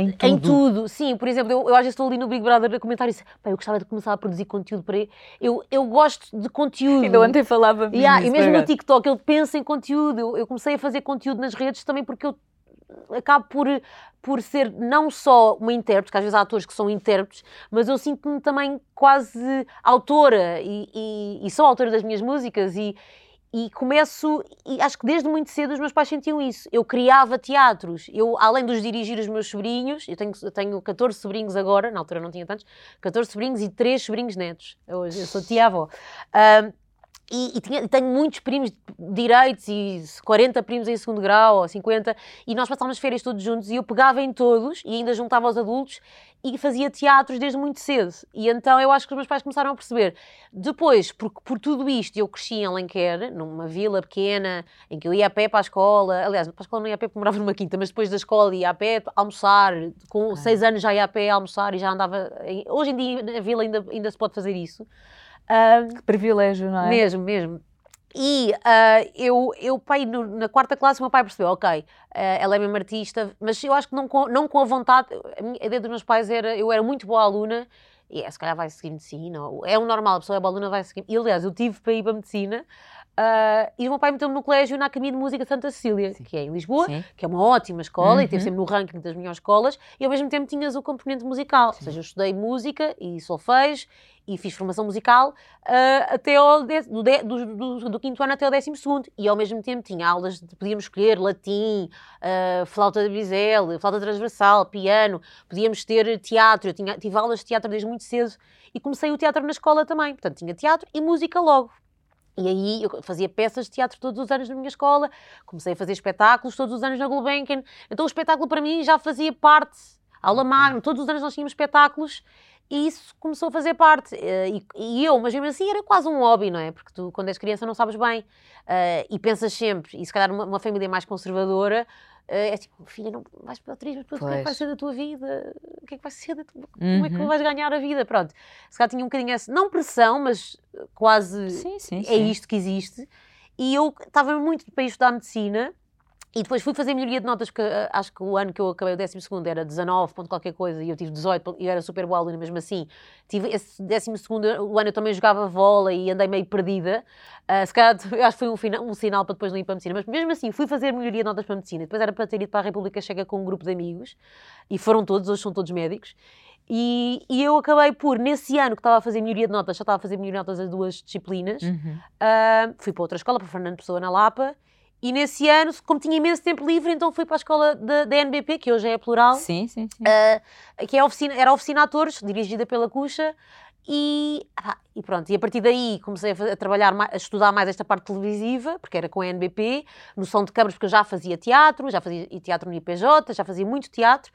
em tudo. Em tudo, sim. Por exemplo, eu, eu às vezes estou ali no Big Brother a comentar isso. Pá, eu gostava de começar a produzir conteúdo para ele. Eu, eu gosto de conteúdo. Ainda ontem falava yeah, E mesmo no TikTok, ele pensa em conteúdo. Eu, eu comecei a fazer conteúdo nas redes também porque eu acabo por, por ser não só uma intérprete, porque às vezes há atores que são intérpretes, mas eu sinto-me também quase autora e, e, e, sou autora das minhas músicas e, e começo, e acho que desde muito cedo os meus pais sentiam isso. Eu criava teatros, eu, além dos dirigir os meus sobrinhos, eu tenho, eu tenho 14 sobrinhos agora, na altura não tinha tantos, 14 sobrinhos e 3 sobrinhos netos. Eu, eu sou tia-avó. Um, e, e, tinha, tenho muitos primos direitos e 40 primos em segundo grau ou 50 e nós passávamos férias todos juntos e eu pegava em todos e ainda juntava os adultos e fazia teatros desde muito cedo. E então eu acho que os meus pais começaram a perceber. Depois, por, por tudo isto eu cresci em Alenquer, numa vila pequena em que eu ia a pé para a escola. Aliás, para a escola não ia a pé porque morava numa quinta mas depois da escola ia a pé almoçar. Com 6 anos já ia a pé almoçar e já andava hoje em dia na vila ainda, ainda se pode fazer isso um, que privilégio, não é? Mesmo, mesmo. E uh, eu, eu pai, no, na quarta classe, o meu pai percebeu, ok, uh, ela é mesmo artista, mas eu acho que não com, não com a vontade. A, minha, a ideia dos meus pais era, eu era muito boa aluna, e é, se calhar vai seguir medicina, é o normal, a pessoa é boa aluna, vai seguir. E aliás, eu tive para ir para medicina, Uh, e o meu pai meteu-me no colégio na Academia de Música Santa Cecília, Sim. que é em Lisboa, Sim. que é uma ótima escola uhum. e teve sempre no ranking das melhores escolas, e ao mesmo tempo tinhas o componente musical. Sim. Ou seja, eu estudei música e solfejo e fiz formação musical uh, até ao de, do, de, do, do, do, quinto ano até ao décimo segundo. E ao mesmo tempo tinha aulas, de, podíamos escolher latim, uh, flauta de bisel, flauta transversal, piano, podíamos ter teatro. Eu tinha, tive aulas de teatro desde muito cedo e comecei o teatro na escola também. Portanto, tinha teatro e música logo. E aí eu fazia peças de teatro todos os anos na minha escola, comecei a fazer espetáculos todos os anos na Gulbenkian. Então o espetáculo para mim já fazia parte, aula magna, todos os anos nós tínhamos espetáculos e isso começou a fazer parte. Eh, e, e, eu, mas mesmo assim, era quase um hobby, não é? Porque tu, quando és criança, não sabes bem. Uh, e pensas sempre, e se calhar uma, uma família mais conservadora, é tipo, filha, não vais para o mas depois o que é que vai ser da tua vida? O que é que vai ser da tua... Como é que uhum. vais ganhar a vida? Pronto. Se calhar tinha um bocadinho essa, não pressão, mas quase sim, sim, é sim. isto que existe. E eu estava muito para estudar medicina E depois fui fazer melhoria de notas, porque uh, acho que o ano que eu acabei o 12 era 19 ponto qualquer coisa, e eu tive 18 e eu era super boa aluna mesmo assim. Tive esse 12 o ano eu também jogava vôlei e andei meio perdida. Uh, se calhar, eu acho que foi um, final, um, sinal para depois não ir para a medicina, mas mesmo assim fui fazer melhoria de notas para a medicina. Depois era para ter ido para a República Checa com um grupo de amigos, e foram todos, hoje são todos médicos. E, e, eu acabei por, nesse ano que estava a fazer melhoria de notas, já estava a fazer melhoria de notas as duas disciplinas, uhum. uh, fui para outra escola, para Fernando Pessoa, na Lapa, e nesse ano, como tinha imenso tempo livre, então fui para a escola da, da NBP, que hoje é plural. Sim, sim, sim. Uh, que é a oficina, era a oficina atores, dirigida pela Cuxa. E, ah, e pronto, e a partir daí comecei a, a trabalhar, a estudar mais esta parte televisiva, porque era com a NBP, noção de câmaras, porque eu já fazia teatro, já fazia teatro no IPJ, já fazia muito teatro,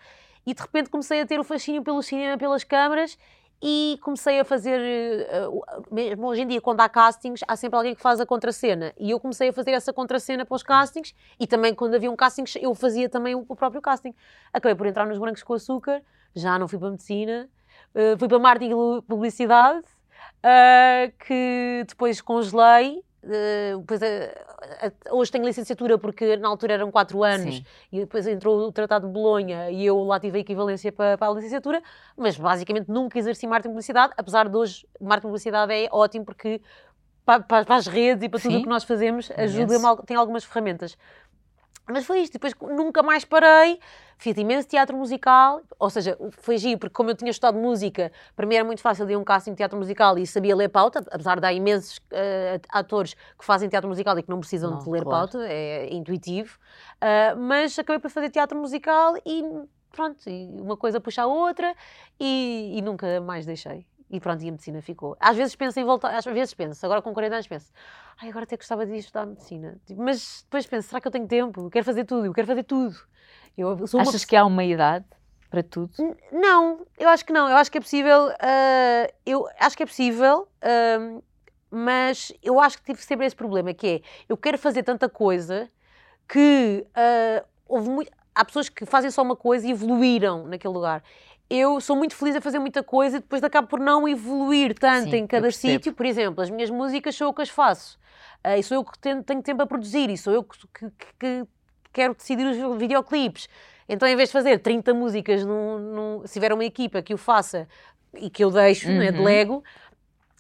e de repente comecei a ter o fascínio pelo cinema, pelas câmaras, e comecei a fazer, uh, mesmo hoje em dia, quando há castings, há sempre alguém que faz a contracena. E eu comecei a fazer essa contracena para os castings e também quando havia um casting, eu fazia também o, próprio casting. Acabei por entrar nos Brancos com Açúcar, já não fui para medicina, uh, fui para marketing e publicidade, que depois congelei Uh, depois, uh, hoje tenho licenciatura porque na altura eram 4 anos Sim. e depois entrou o Tratado de Bolonha e eu lá tive a equivalência para, para a licenciatura, mas basicamente nunca exerci marketing publicidade, apesar de hoje marketing publicidade é ótimo porque para, para, as redes e para Sim. tudo o que nós fazemos ajuda, yes. tem algumas ferramentas. Mas foi isto, depois nunca mais parei, fiz imenso teatro musical, ou seja, foi giro, porque como eu tinha estudado música, para mim era muito fácil ir um casting de teatro musical e sabia ler pauta, apesar de há imensos uh, atores que fazem teatro musical e que não precisam não, de ler claro. pauta, é, é intuitivo, uh, mas acabei por fazer teatro musical e pronto, e uma coisa puxa a outra e, e nunca mais deixei. E pronto, e a medicina ficou. Às vezes penso em voltar, às vezes penso, agora com 40 anos penso, ai, agora até gostava de estudar medicina. Tipo, mas depois penso, será que eu tenho tempo? Eu quero fazer tudo, eu quero fazer tudo. Eu sou Achas uma... que há uma idade para tudo? Não, eu acho que não. Eu acho que é possível, uh, eu acho que é possível, uh, mas eu acho que tive sempre esse problema, que é, eu quero fazer tanta coisa que uh, houve muito... Há pessoas que fazem só uma coisa e evoluíram naquele lugar eu sou muito feliz a fazer muita coisa e depois acabo por não evoluir tanto Sim, em cada sítio. Por exemplo, as minhas músicas sou eu que as faço. Uh, e sou eu que tenho, tenho, tempo a produzir e sou eu que, que, que, quero decidir os videoclipes. Então, em vez de fazer 30 músicas, num, num, se tiver uma equipa que o faça e que eu deixo, uhum. né, delego,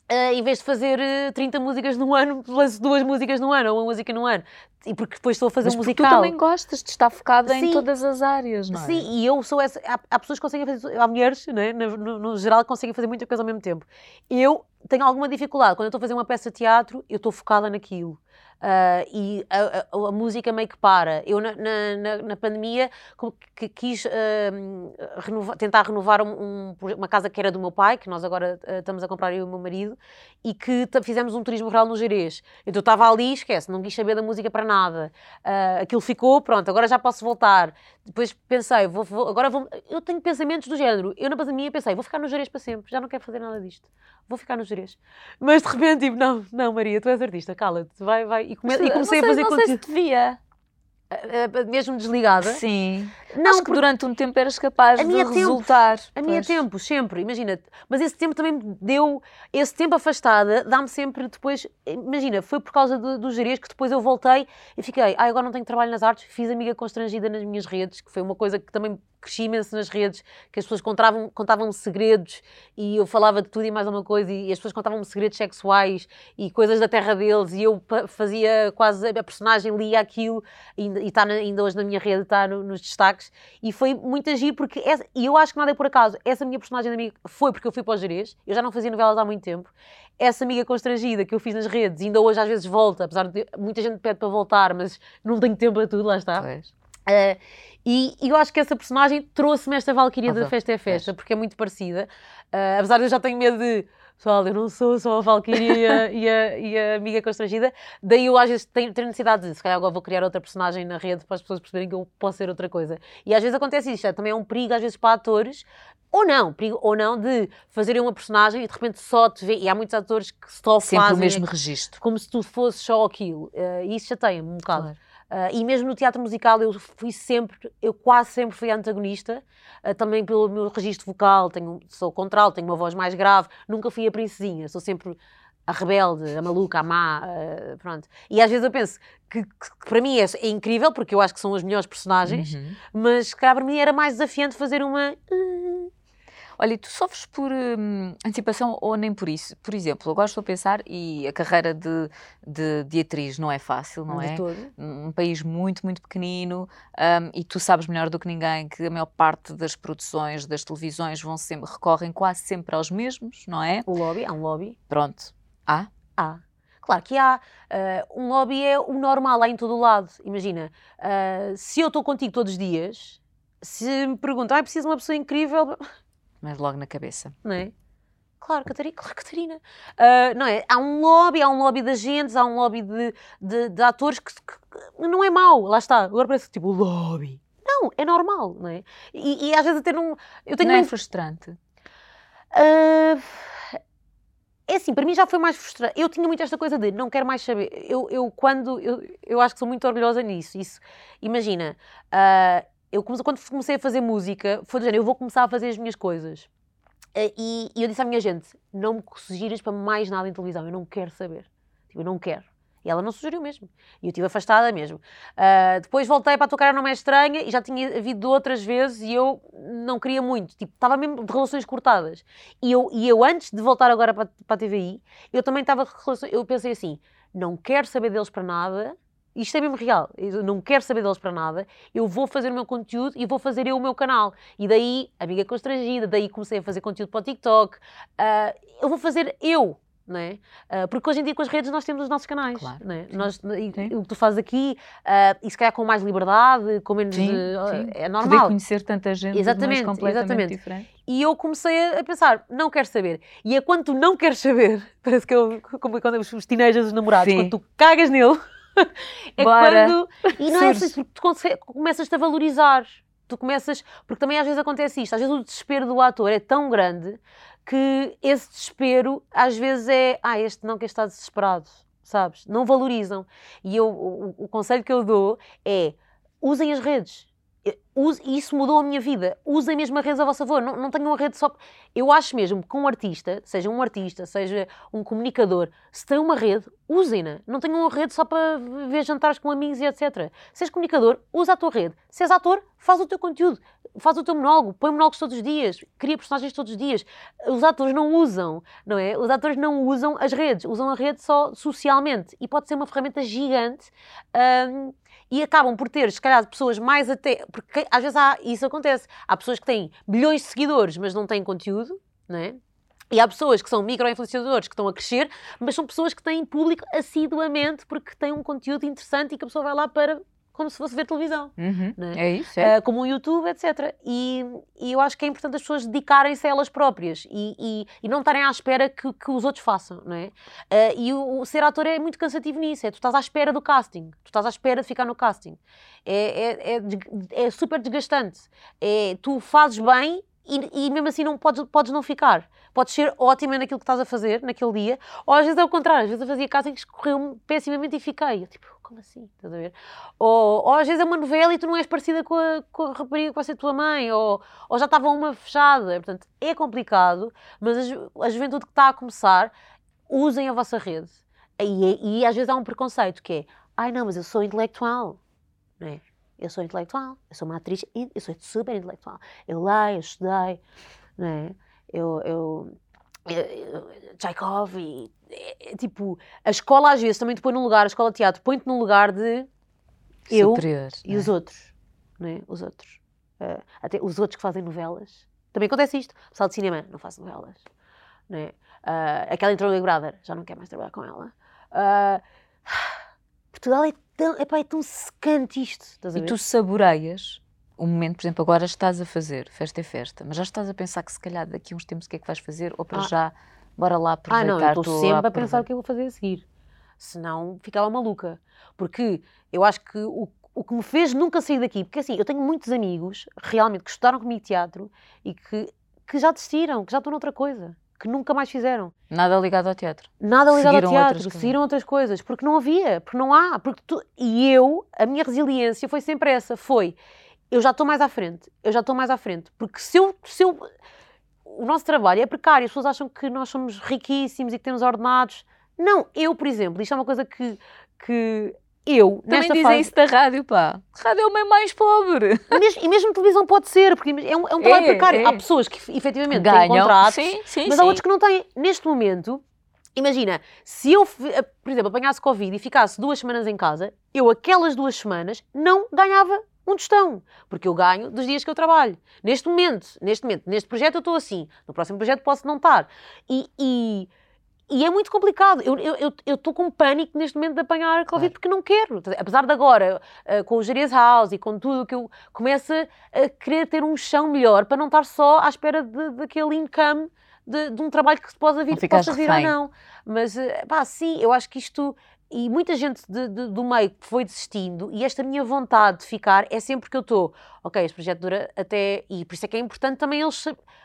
Uh, em vez de fazer uh, 30 músicas num ano, lanço duas músicas num ano ou uma música num ano. E porque depois estou a fazer Mas um musical. tu também gostas de estar focada Sim. em todas as áreas, não é? Sim, e eu sou essa. Há, há pessoas que conseguem fazer. Há mulheres, né, no, no, no geral, que conseguem fazer muita coisa ao mesmo tempo. Eu tenho alguma dificuldade. Quando eu estou a fazer uma peça de teatro, eu estou focada naquilo. Uh, e a, a, a, música meio que para. Eu, na, na, na pandemia, que, quis uh, renovar, tentar renovar um, um, uma casa que era do meu pai, que nós agora uh, estamos a comprar eu e o meu marido, e que fizemos um turismo rural no Jerez. Então eu estava ali, esquece, não quis saber da música para nada. Aquilo ficou, pronto, agora já posso voltar. Depois pensei, vou, vou, agora vou. Eu tenho pensamentos do género. Eu na pandemia pensei, vou ficar no Jerez para sempre, já não quero fazer nada disto. Vou ficar no Jerez. Mas de repente, tipo, não, não, Maria, tu és artista, cala-te, vai, vai e, come, e comecei sei, a fazer não conteúdo. Sei se devia. Mesmo desligada? Sim. Não, Acho que durante um tempo eras capaz de tempo, resultar. A minha tempo, sempre, imagina. Mas esse tempo também me deu. Esse tempo afastada dá-me sempre depois. Imagina, foi por causa do, do gerês que depois eu voltei e fiquei. Ah, agora não tenho trabalho nas artes. Fiz amiga constrangida nas minhas redes, que foi uma coisa que também cresci imenso nas redes, que as pessoas contavam, contavam segredos e eu falava de tudo e mais alguma coisa e as pessoas contavam segredos sexuais e coisas da terra deles e eu fazia quase, a personagem lia aquilo e está ainda hoje na minha rede, está no, nos destaques e foi muito agir porque, essa, e eu acho que nada é por acaso, essa minha personagem amiga foi porque eu fui para o Jerez, eu já não fazia novelas há muito tempo, essa amiga constrangida que eu fiz nas redes, ainda hoje às vezes volta, apesar de muita gente pede para voltar, mas não tenho tempo para tudo, lá está. Uh, e, e, eu acho que essa personagem trouxe-me esta Valkyria da Festa é Festa, porque é muito parecida. Uh, apesar de eu já tenho medo de. Pessoal, eu não sou só a Valkyria e, a, e a amiga constrangida. Daí eu às vezes tenho, tenho necessidade de, se calhar agora vou criar outra personagem na rede para as pessoas perceberem que eu posso ser outra coisa. E às vezes acontece isso, é, também é um perigo às vezes para atores, ou não, perigo, ou não, de fazerem uma personagem e de repente só te vê. E há muitos atores que só Sempre fazem. o mesmo registro. Como se tu fosses só aquilo. Uh, e isso já tem um bocado. Claro. Uh, e mesmo no teatro musical eu fui sempre, eu quase sempre fui antagonista, uh, também pelo meu registro vocal, tenho, sou contralto, tenho uma voz mais grave, nunca fui a princesinha, sou sempre a rebelde, a maluca, a má, uh, pronto. E às vezes eu penso que, que, que para mim é, é, incrível, porque eu acho que são os melhores personagens, uhum. mas que para mim era mais desafiante fazer uma. Olha, tu sofres por hum, antecipação ou nem por isso? Por exemplo, agora estou a pensar, e a carreira de, de, de atriz não é fácil, não, é? Todo. Um país muito, muito pequenino, um, e tu sabes melhor do que ninguém que a maior parte das produções, das televisões, vão sempre, recorrem quase sempre aos mesmos, não é? O lobby, há um lobby. Pronto. Há? Há. Claro que há. Uh, um lobby é o normal, há em todo o lado. Imagina, uh, se eu estou contigo todos os dias, se me perguntam, ah, preciso de uma pessoa incrível mas logo na cabeça. Não é? Claro, Catarina, claro, Catarina. Uh, não é? Há um lobby, há um lobby de agentes, há um lobby de, de, de atores que, que, não é mau, lá está. Agora parece tipo lobby. Não, é normal, não é? E, e às vezes até não. Eu tenho não é frustrante? Uh, é assim, para mim já foi mais frustrante. Eu tinha muito esta coisa de não quero mais saber. Eu, eu quando. Eu, eu acho que sou muito orgulhosa nisso. Isso, imagina. Uh, eu quando comecei a fazer música, foi do género, eu vou começar a fazer as minhas coisas. Eh, e, e eu disse à minha gente, não me sugiras para mais nada em televisão, eu não quero saber. Tipo, eu não quero. E ela não sugeriu mesmo. E eu estive afastada mesmo. Uh, depois voltei para tocar Não É Estranha e já tinha havido outras vezes e eu não queria muito. Tipo, estava mesmo de relações cortadas. E eu, e eu antes de voltar agora para, para a TVI, eu também estava. Eu pensei assim, não quero saber deles para nada, isto é mesmo real, eu não quero saber deles para nada, eu vou fazer o meu conteúdo e vou fazer eu o meu canal. E daí, amiga constrangida, daí comecei a fazer conteúdo para o TikTok, uh, eu vou fazer eu, não é? Uh, porque hoje em dia com as redes nós temos os nossos canais, claro. é? Nós, o que tu fazes aqui, uh, e se calhar com mais liberdade, com menos... Sim, sim. É normal. Poder conhecer tanta gente exatamente, completamente exatamente. diferente. E eu comecei a pensar, não quero saber. E é quando tu não queres saber, parece que eu, como quando os teenagers, os namorados, sim. quando tu cagas nele é Bora. quando. E não é assim, porque tu começas-te a valorizar. Tu começas. Porque também às vezes acontece isto. Às vezes o desespero do ator é tão grande que esse desespero às vezes é. Ah, este não que está desesperado. Sabes? Não valorizam. E eu, o, o conselho que eu dou é usem as redes use, isso mudou a minha vida. Usem mesmo a rede a vosso favor. Não, não tenham uma rede só. Eu acho mesmo que um artista, seja um artista, seja um comunicador, se tem uma rede, usem-na. Não tenham uma rede só para ver jantares com amigos e etc. Se és comunicador, usa a tua rede. Se és ator, faz o teu conteúdo. Faz o teu monólogo, põe monólogos todos os dias, cria personagens todos os dias. Os atores não usam, não é? Os atores não usam as redes, usam a rede só socialmente. E pode ser uma ferramenta gigante. Um, e acabam por ter, se calhar, pessoas mais até. Porque às vezes há, isso acontece. Há pessoas que têm milhões de seguidores, mas não têm conteúdo, não é? E há pessoas que são micro-influenciadores que estão a crescer, mas são pessoas que têm público assiduamente porque têm um conteúdo interessante e que a pessoa vai lá para como se fosse ver televisão. Uhum. É? é? isso, é. Uh, como o YouTube, etc. E, e, eu acho que é importante as pessoas dedicarem-se a elas próprias e, e, e não estarem à espera que, que, os outros façam, não é? Uh, e o, o, ser ator é muito cansativo nisso, é tu estás à espera do casting, tu estás à espera de ficar no casting. É, é, é, é super desgastante. É, tu fazes bem e, e, mesmo assim não podes, podes não ficar. Podes ser ótima naquilo que estás a fazer naquele dia, ou às vezes é o contrário, às vezes eu fazia casting que escorreu pessimamente e fiquei. Eu, tipo, como assim? Estás a ver? Ou, ou às vezes é uma novela e tu não és parecida com a, com a rapariga que vai ser tua mãe, ou, ou já estava uma fechada. Portanto, é complicado, mas a, a juventude que está a começar, usem a vossa rede. E, e às vezes há um preconceito que é, ai não, mas eu sou intelectual. Não é? Eu sou intelectual, eu sou uma atriz, eu sou super intelectual. Eu leio, eu estudei, não é? Eu, eu, Tchaikov e é, é, tipo, a escola às vezes também te põe num lugar, a escola de teatro põe-te num lugar de eu Superior, e é? os outros, não é? Os outros. Uh, até os outros que fazem novelas. Também acontece isto. O pessoal de cinema não faz novelas. Não é? Uh, aquela entrou no Big Brother, já não quer mais trabalhar com ela. Uh, Portugal é tão, epá, é tão secante isto. e tu saboreias o momento, por exemplo, agora estás a fazer, festa é festa, mas já estás a pensar que se calhar daqui a uns tempos o que é que vais fazer, ou para ah. já, bora lá aproveitar. Ah, não, estou sempre a, a pensar o que eu vou fazer a seguir. Senão ficava maluca. Porque eu acho que o, o que me fez nunca sair daqui, porque assim, eu tenho muitos amigos, realmente, que estudaram comigo teatro e que, que já desistiram, que já estão noutra coisa que nunca mais fizeram. Nada ligado ao teatro. Nada ligado seguiram ao teatro, outras seguiram outras coisas, porque não havia, porque não há. Porque tu... E eu, a minha resiliência foi sempre essa, foi, eu já estou mais à frente, eu já estou mais à frente, porque se eu, se eu o nosso trabalho é precário, as pessoas acham que nós somos riquíssimos e que temos ordenados. Não, eu, por exemplo, isto é uma coisa que, que eu, Também nesta dizem fase, isso da rádio, pá. Rádio é o meio mais pobre. e mesmo, e mesmo televisão pode ser, porque é um, é um trabalho É, precário. é. Há pessoas que efetivamente têm Ganham. contratos, Sim, sim, mas sim. há outros que não têm. Neste momento, imagina, se eu, eh, por exemplo, apanhasse Covid e ficasse duas semanas em casa, eu aquelas duas semanas não ganhava um tostão, porque eu ganho dos dias que eu trabalho. Neste momento, neste momento, neste projeto eu estou assim, no próximo projeto posso não estar. E, e, e é muito complicado. Eu estou eu, eu com pânico neste momento de apanhar a Covid Claro. porque não quero. Apesar de agora, eh, com o Jerez House e com tudo, que eu começo a querer ter um chão melhor para não estar só à espera daquele income de, de um trabalho que se possa vir, possa vir ou não. Mas, eh, pá, sim, eu acho que isto. E muita gente de- de- do meio foi desistindo, e esta minha vontade de ficar é sempre que eu estou. Ok, este projeto dura até. E por isso é que é importante também eles.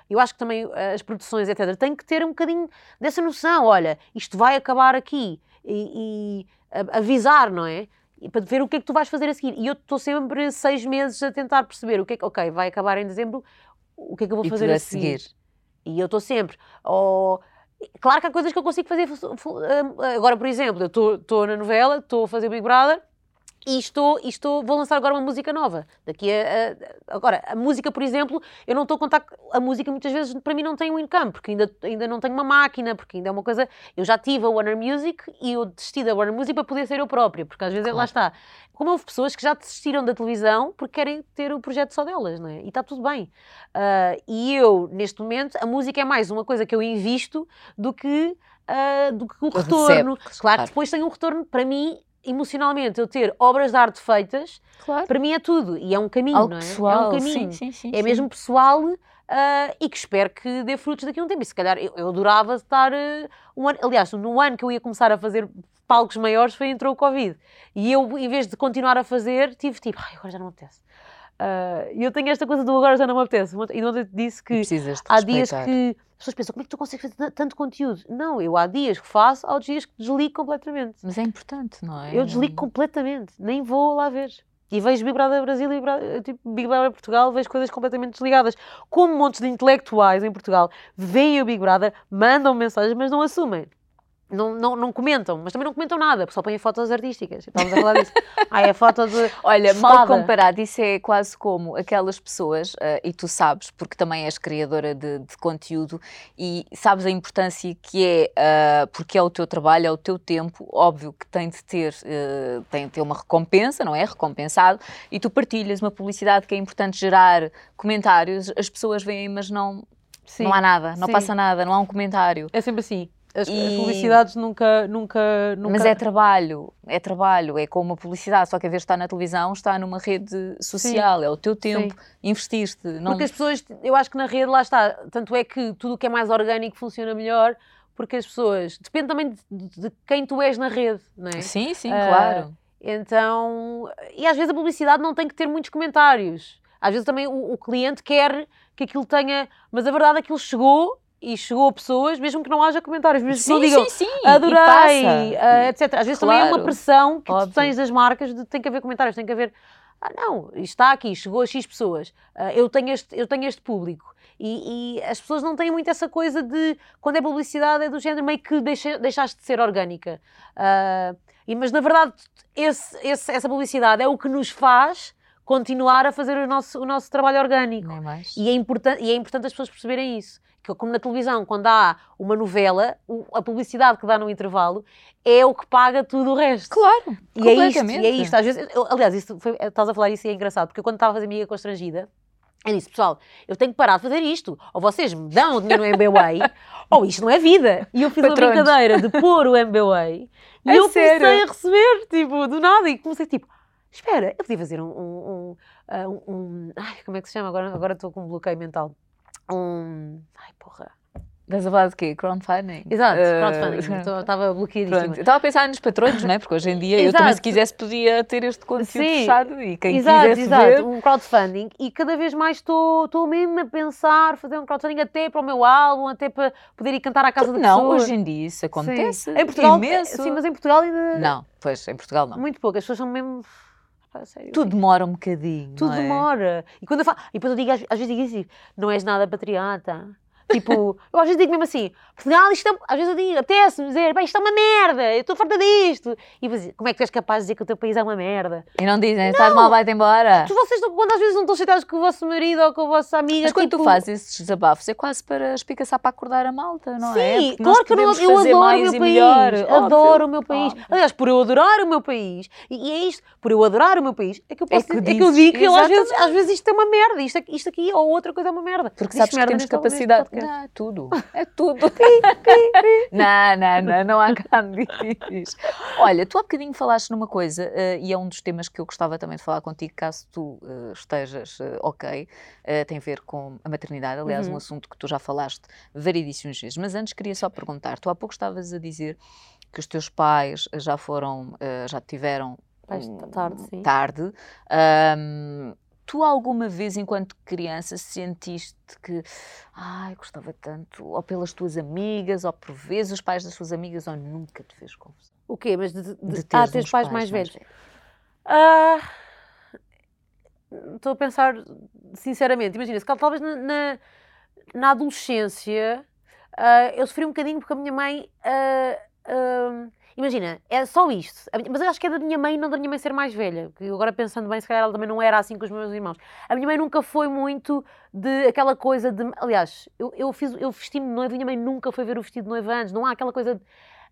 Eu acho que também eh, as produções, etc., têm que ter um bocadinho dessa noção. Olha, isto vai acabar aqui. E, e avisar, não é? E para ver o que é que tu vais fazer a seguir. E eu estou sempre seis meses a tentar perceber o que é que. Ok, vai acabar em dezembro, o que é que eu vou E fazer a seguir? seguir. E eu estou sempre. Ou, claro que há coisas que eu consigo fazer. hum, Agora, por exemplo, eu estou na novela, estou a fazer Big Brother e estou, e estou, vou lançar agora uma música nova. Daqui a, a- agora, a música, por exemplo, eu não estou a contar. A música muitas vezes para mim não tem um income, porque ainda, ainda não tenho uma máquina, porque ainda é uma coisa. Eu já tive a Warner Music e eu desisti da Warner Music para poder ser eu própria, porque às vezes lá Claro. está. Como houve pessoas que já desistiram da televisão porque querem ter o projeto só delas, não é? E está tudo bem. Ah, e eu, neste momento, a música é mais uma coisa que eu invisto do que, ah, do que o retorno. recebo, claro, claro. que depois tem um retorno, para mim, emocionalmente, eu ter obras de arte feitas, Claro. para mim é tudo. E é um caminho, Algo não é? pessoal. é um caminho. Sim, sim, sim. É mesmo pessoal ah, e que espero que dê frutos daqui a um tempo. E se calhar eu, eu adorava estar ah, um ano. Aliás, no ano que eu ia começar a fazer palcos maiores foi entrou o Covid. E eu, em vez de continuar a fazer, tive tipo, ai, agora já não me apetece. Ah, E eu tenho esta coisa do agora já não me apetece. E ontem te disse que há dias que pessoas pensam, como é que tu consegues fazer tanto conteúdo? Não, eu há dias que faço, há outros dias que desligo completamente. Mas é importante, não é? Eu desligo completamente, nem vou lá ver. E vejo Big Brother Brasil e Big Brother, tipo, Big Brother Portugal, vejo coisas completamente desligadas. Como montes de intelectuais em Portugal veem o Big Brother, mandam mensagens, mas não assumem. Não, não, não comentam, mas também não comentam nada, porque só põem fotos artísticas. Estávamos a falar disso. Ah, é foto de. Olha, mal comparado, isso é quase como aquelas pessoas, eh, e tu sabes, porque também és criadora de, de conteúdo e sabes a importância que é, eh, porque é o teu trabalho, é o teu tempo, óbvio que tem de ter, eh, tem de ter uma recompensa, não é? Recompensado, e tu partilhas uma publicidade que é importante gerar comentários, as pessoas veem, mas não, Sim, não há nada, não sim. passa nada, não há um comentário. É sempre assim. As, as E- publicidades nunca, nunca, nunca. Mas é trabalho, é trabalho, é como uma publicidade, só que a vez estar na televisão, está numa rede social, é o teu tempo, investiste. Não... Porque as pessoas, eu acho que na rede lá está. Tanto é que tudo o que é mais orgânico funciona melhor, porque as pessoas. Depende também de, de quem tu és na rede, não é? Sim, sim, Ah, claro. Então. E às vezes a publicidade não tem que ter muitos comentários. Às vezes também o, o cliente quer que aquilo tenha. Mas a verdade é que aquilo chegou e chegou a pessoas, mesmo que não haja comentários, mesmo que não Sim, digam. sim, sim. Adorei, passa. ah, etc. Às vezes também é uma Claro, pressão que tu óbvio. tens das marcas de tem que haver comentários, tem que haver. Ah, não, está aqui, chegou a X pessoas, ah, eu, tenho este, eu tenho este público. E, e as pessoas não têm muito essa coisa de quando é publicidade é do género meio que deixa, deixaste de ser orgânica. Ah, e, mas na verdade, esse- esse- essa publicidade é o que nos faz continuar a fazer o nosso, o nosso trabalho orgânico. Mais. E é, importante, e é importante as pessoas perceberem isso. Que como na televisão, quando há uma novela, a publicidade que dá no intervalo é o que paga tudo o resto. Claro, E é isto, e é isto. Às vezes, eu- aliás, isso foi, estás a falar isso e é engraçado, porque eu quando estava a fazer amiga constrangida, eu disse, pessoal, eu tenho que parar de fazer isto. Ou vocês me dão o dinheiro no MBWay, ou isto não é vida. E eu fiz Patrões. a brincadeira de pôr o MBWay e A eu comecei sério? a receber, tipo, do nada, e comecei tipo, espera, eu podia fazer um, um, um, ah, um- um- ai, como é que se chama? Agora agora estou com um bloqueio mental. Um, ai, porra. Estás a falar de quê? Crowdfunding? Exato, Eh, crowdfunding. Estava bloqueadíssima. Eu estava a pensar nos patrões, não é? Porque hoje em dia eu também, se quisesse, podia ter este conteúdo Sim. fechado e quem exato, quisesse exato, ver. um crowdfunding e cada vez mais estou mesmo a pensar fazer um crowdfunding até para o meu álbum, até para poder ir cantar à casa Porque da não, pessoa. hoje em dia isso acontece. Sim. Em Portugal, imenso. sim, mas em Portugal ainda Não, pois, em Portugal não. muito pouco, as pessoas são mesmo sério, Tudo demora um bocadinho. tudo é? demora. E quando eu falo, e depois eu digo às, às vezes digo assim, não és nada patriota. Tipo, eu às vezes digo mesmo assim, Portugal, isto é, às vezes eu digo, apetece-me dizer, bem, isto é uma merda, eu estou farta disto. E como é que tu és capaz de dizer que o teu país é uma merda? E não dizem, estás mal, vai-te embora. Tu, vocês, não- quando às vezes não estão chateados com o vosso marido ou com a vossa amiga, Mas quando tipo, tu fazes esses desabafos, é quase para espicaçar para acordar a malta, não é? Sim, Porque claro que eu, não- eu adoro o meu país. melhor. Adoro o meu país. óbvio. Aliás, por eu adorar o meu país, e, e é isto, por eu adorar o meu país, é que eu É posso que dizer- é que eu digo que eu, às, vezes, às vezes isto é uma merda, isto, aqui- isto aqui ou outra coisa é uma merda. Porque sabes que temos capacidade. Podcast. Não, é tudo. É tudo. não, não, não, não há candidíveis. Olha, tu há bocadinho falaste numa coisa, eh, e é um dos temas que eu gostava também de falar contigo, caso tu eh, estejas eh, ok, tem a ver com a maternidade, aliás, Uhum. um assunto que tu já falaste variedíssimas vezes. Mas antes queria só perguntar: tu há pouco estavas a dizer que os teus pais já foram, já tiveram Pais tarde, sim. tarde. Ahm, tu alguma vez, enquanto criança, sentiste que ai, gostava tanto, ou pelas tuas amigas, ou por vezes os pais das tuas amigas, ou nunca te fez confusão? O quê? Mas de, de, De ah, teres uns pais, mais velhos. Ah, Estou a pensar sinceramente, imagina, se talvez na, na, na adolescência ah, eu sofri um bocadinho porque a minha mãe. ah, imagina, é só isto. Mas eu acho que é da minha mãe, não da minha mãe ser mais velha. Que agora pensando bem, se calhar ela também não era assim com os meus irmãos. A minha mãe nunca foi muito de aquela coisa de. Aliás, eu, eu, fiz, eu vesti-me de noiva, a minha mãe nunca foi ver o vestido de noiva antes. Não há aquela coisa. de-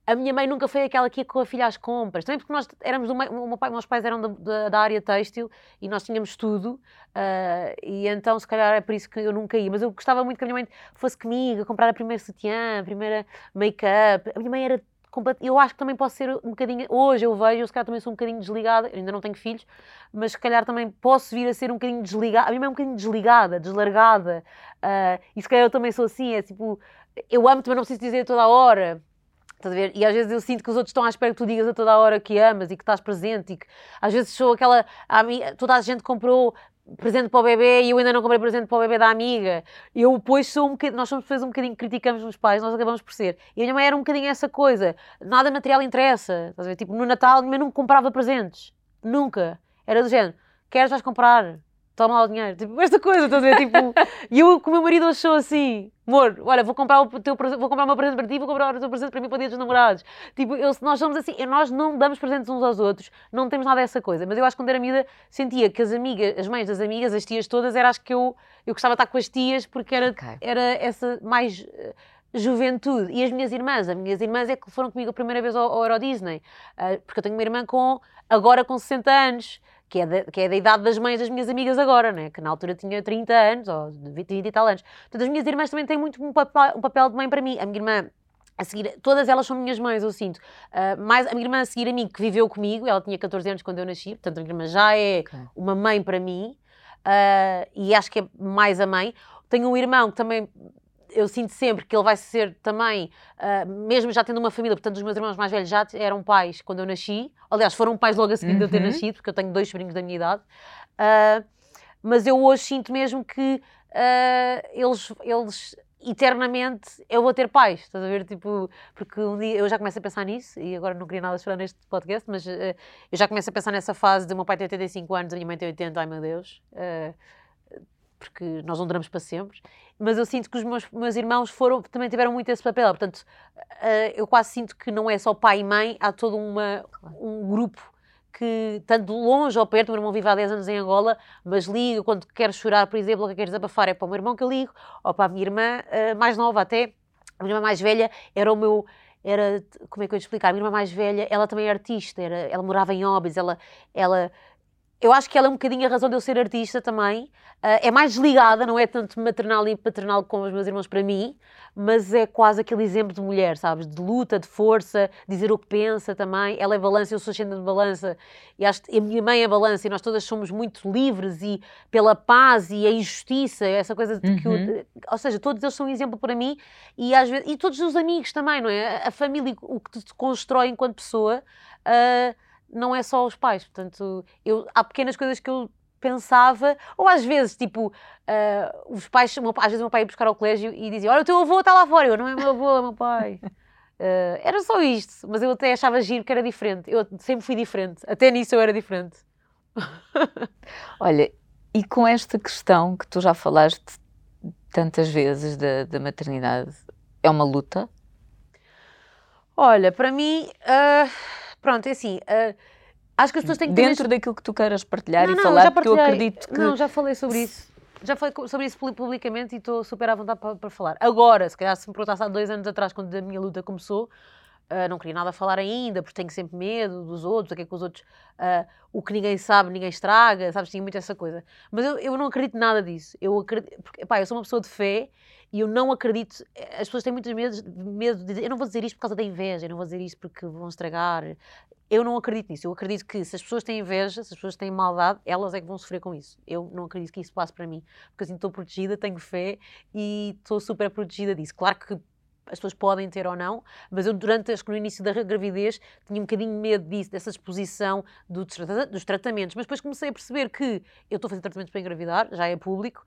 a minha mãe nunca foi aquela que ia com a filha às compras. Também porque nós éramos do meio, meus pais eram da, da, da área têxtil e nós tínhamos tudo. ah, e então, se calhar, é por isso que eu nunca ia. Mas eu gostava muito que a minha mãe fosse comigo a comprar a primeira sutiã, a primeira make-up. A minha mãe era Eu acho que também posso ser um bocadinho. Hoje eu vejo, eu se calhar também sou um bocadinho desligada. Ainda não tenho filhos, mas se calhar também posso vir a ser um bocadinho desligada. A mãe é um bocadinho desligada, deslargada. ah, e se calhar eu também sou assim. É tipo, eu amo-te, mas não preciso dizer toda a hora. Estás a ver? E às vezes eu sinto que os outros estão à espera que tu digas a toda a hora que amas e que estás presente e que às vezes sou aquela. a mi- Toda a gente comprou presente para o bebê e eu ainda não comprei presente para o bebê da amiga. Eu depois sou um bocadinho. Nós somos pessoas um bocadinho que criticamos os pais, nós acabamos por ser. E a minha mãe era um bocadinho essa coisa. Nada material interessa. Estás a ver? Tipo, no Natal minha mãe nunca comprava presentes. Nunca. Era do género: queres, vais comprar. Toma lá o dinheiro. Tipo, esta coisa, estás a ver? Tipo, e eu com o meu marido achou assim: amor, olha, vou comprar o teu presente, vou comprar o meu presente para ti, vou comprar o teu presente para mim para o dia dos namorados. Tipo, eu, nós somos assim, nós não damos presentes uns aos outros, não temos nada dessa coisa. Mas eu acho que quando era miúda sentia que as amigas, as mães das amigas, as tias todas, era acho que eu, eu gostava de estar com as tias porque era, Ok. era essa mais. Juventude e as minhas irmãs, as minhas irmãs é que foram comigo a primeira vez ao, ao Euro Disney, Ah, porque eu tenho uma irmã com agora com 60 anos, que é, da, que é da idade das mães das minhas amigas agora, né? que na altura tinha 30 anos, ou 20, 20 e tal anos. Portanto, as minhas irmãs também têm muito um papel, um papel de mãe para mim. A minha irmã, a seguir, todas elas são minhas mães, eu sinto. Ah, mais a minha irmã a seguir a mim, que viveu comigo, ela tinha 14 anos quando eu nasci, portanto, a minha irmã já é Ok. uma mãe para mim, ah, e acho que é mais a mãe. Tenho um irmão que também. Eu sinto sempre que ele vai ser também, ah, mesmo já tendo uma família, portanto, os meus irmãos mais velhos já eram pais quando eu nasci. Aliás, foram pais logo a seguir de eu ter Uhum. nascido, porque eu tenho dois sobrinhos da minha idade. Ah, mas eu hoje sinto mesmo que ah, eles, eles eternamente eu vou ter pais, estás a ver? Tipo, porque um dia eu já começo a pensar nisso e agora não queria nada chorar neste podcast, mas eh, eu já começo a pensar nessa fase de meu pai ter 85 anos, a minha mãe ter 80, ai meu Deus, eh, porque nós não duramos para sempre. Mas eu sinto que os meus, meus irmãos foram, também tiveram muito esse papel, portanto, eh, eu quase sinto que não é só pai e mãe, há todo uma, um grupo que, tanto longe ou perto, o meu irmão vive há 10 anos em Angola, mas ligo quando quero chorar, por exemplo, ou que quero desabafar, é para o meu irmão que eu ligo, ou para a minha irmã eh, mais nova até. A minha irmã mais velha era o meu. Era, como é que eu ia explicar? A minha irmã mais velha, ela também é artista, era, ela morava em Óbidos, ela, ela. Eu acho que ela é um bocadinho a razão de eu ser artista também. Ah, é mais desligada, não é tanto maternal e paternal como os meus irmãos para mim, mas é quase aquele exemplo de mulher, sabes? De luta, de força, dizer o que pensa também. Ela é balança, eu sou ascendente de balança, e acho a minha mãe é balança, e nós todas somos muito livres e pela paz e a injustiça, essa coisa de que. Uhum. ou seja, todos eles são um exemplo para mim, e, às vezes, e todos os amigos também, não é? A- família, o que te constrói enquanto pessoa, ah, não é só os pais. Portanto, eu, há pequenas coisas que eu pensava, ou às vezes, tipo, ah, os pais, meu pai- às vezes o meu pai ia buscar ao colégio e dizia: Olha, o teu avô está lá fora. Eu, não é meu avô, é meu pai. Ah, era só isto, mas eu até achava giro que era diferente. Eu sempre fui diferente, até nisso eu era diferente. Olha, e com esta questão que tu já falaste tantas vezes da, da maternidade? É uma luta? Olha, para mim, uh, pronto, é assim. Uh, acho que as pessoas têm que ter. Dentro daquilo que tu queiras partilhar não, e não, falar, porque eu acredito que. Não, já falei sobre isso. Já falei sobre isso publicamente e estou super à vontade para, para, falar. Agora, se calhar se me perguntasse há dois anos atrás, quando a minha luta começou, Uh, não queria nada falar ainda, porque tenho sempre medo dos outros, o que é que os outros, uh, o que ninguém sabe, ninguém estraga, sabes? Tinha muito essa coisa. Mas eu, eu não acredito nada disso. Eu acredito, porque, pá, eu sou uma pessoa de fé e eu não acredito. As pessoas têm muitos medos, medo de dizer, eu não vou dizer isto por causa da inveja, eu não vou dizer isto porque vão estragar. Eu não acredito nisso. Eu acredito que se as pessoas têm inveja, se as pessoas têm maldade, elas é que vão sofrer com isso. Eu não acredito que isso passe para mim, porque assim estou protegida, tenho fé e estou super protegida disso. Claro que as pessoas podem ter ou não, mas eu durante, acho que no início da gravidez tinha um bocadinho medo disso, dessa exposição do, dos tratamentos, mas depois comecei a perceber que eu estou a fazer tratamentos para engravidar, já é público,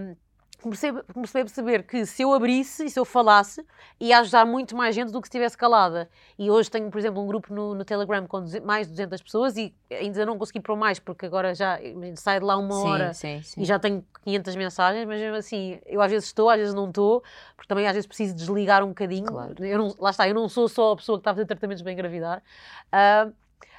um, comecei, comecei a perceber que se eu abrisse e se eu falasse, ia ajudar muito mais gente do que se estivesse calada. E hoje tenho, por exemplo, um grupo no, no Telegram com mais de 200 pessoas e ainda não consegui para mais, porque agora já sai de lá uma sim, hora sim, sim. e já tenho 500 mensagens, mas mesmo assim, eu às vezes estou, às vezes não estou, porque também às vezes preciso desligar um bocadinho. Claro. Eu não, lá está, eu não sou só a pessoa que está a fazer tratamentos para engravidar. Uh,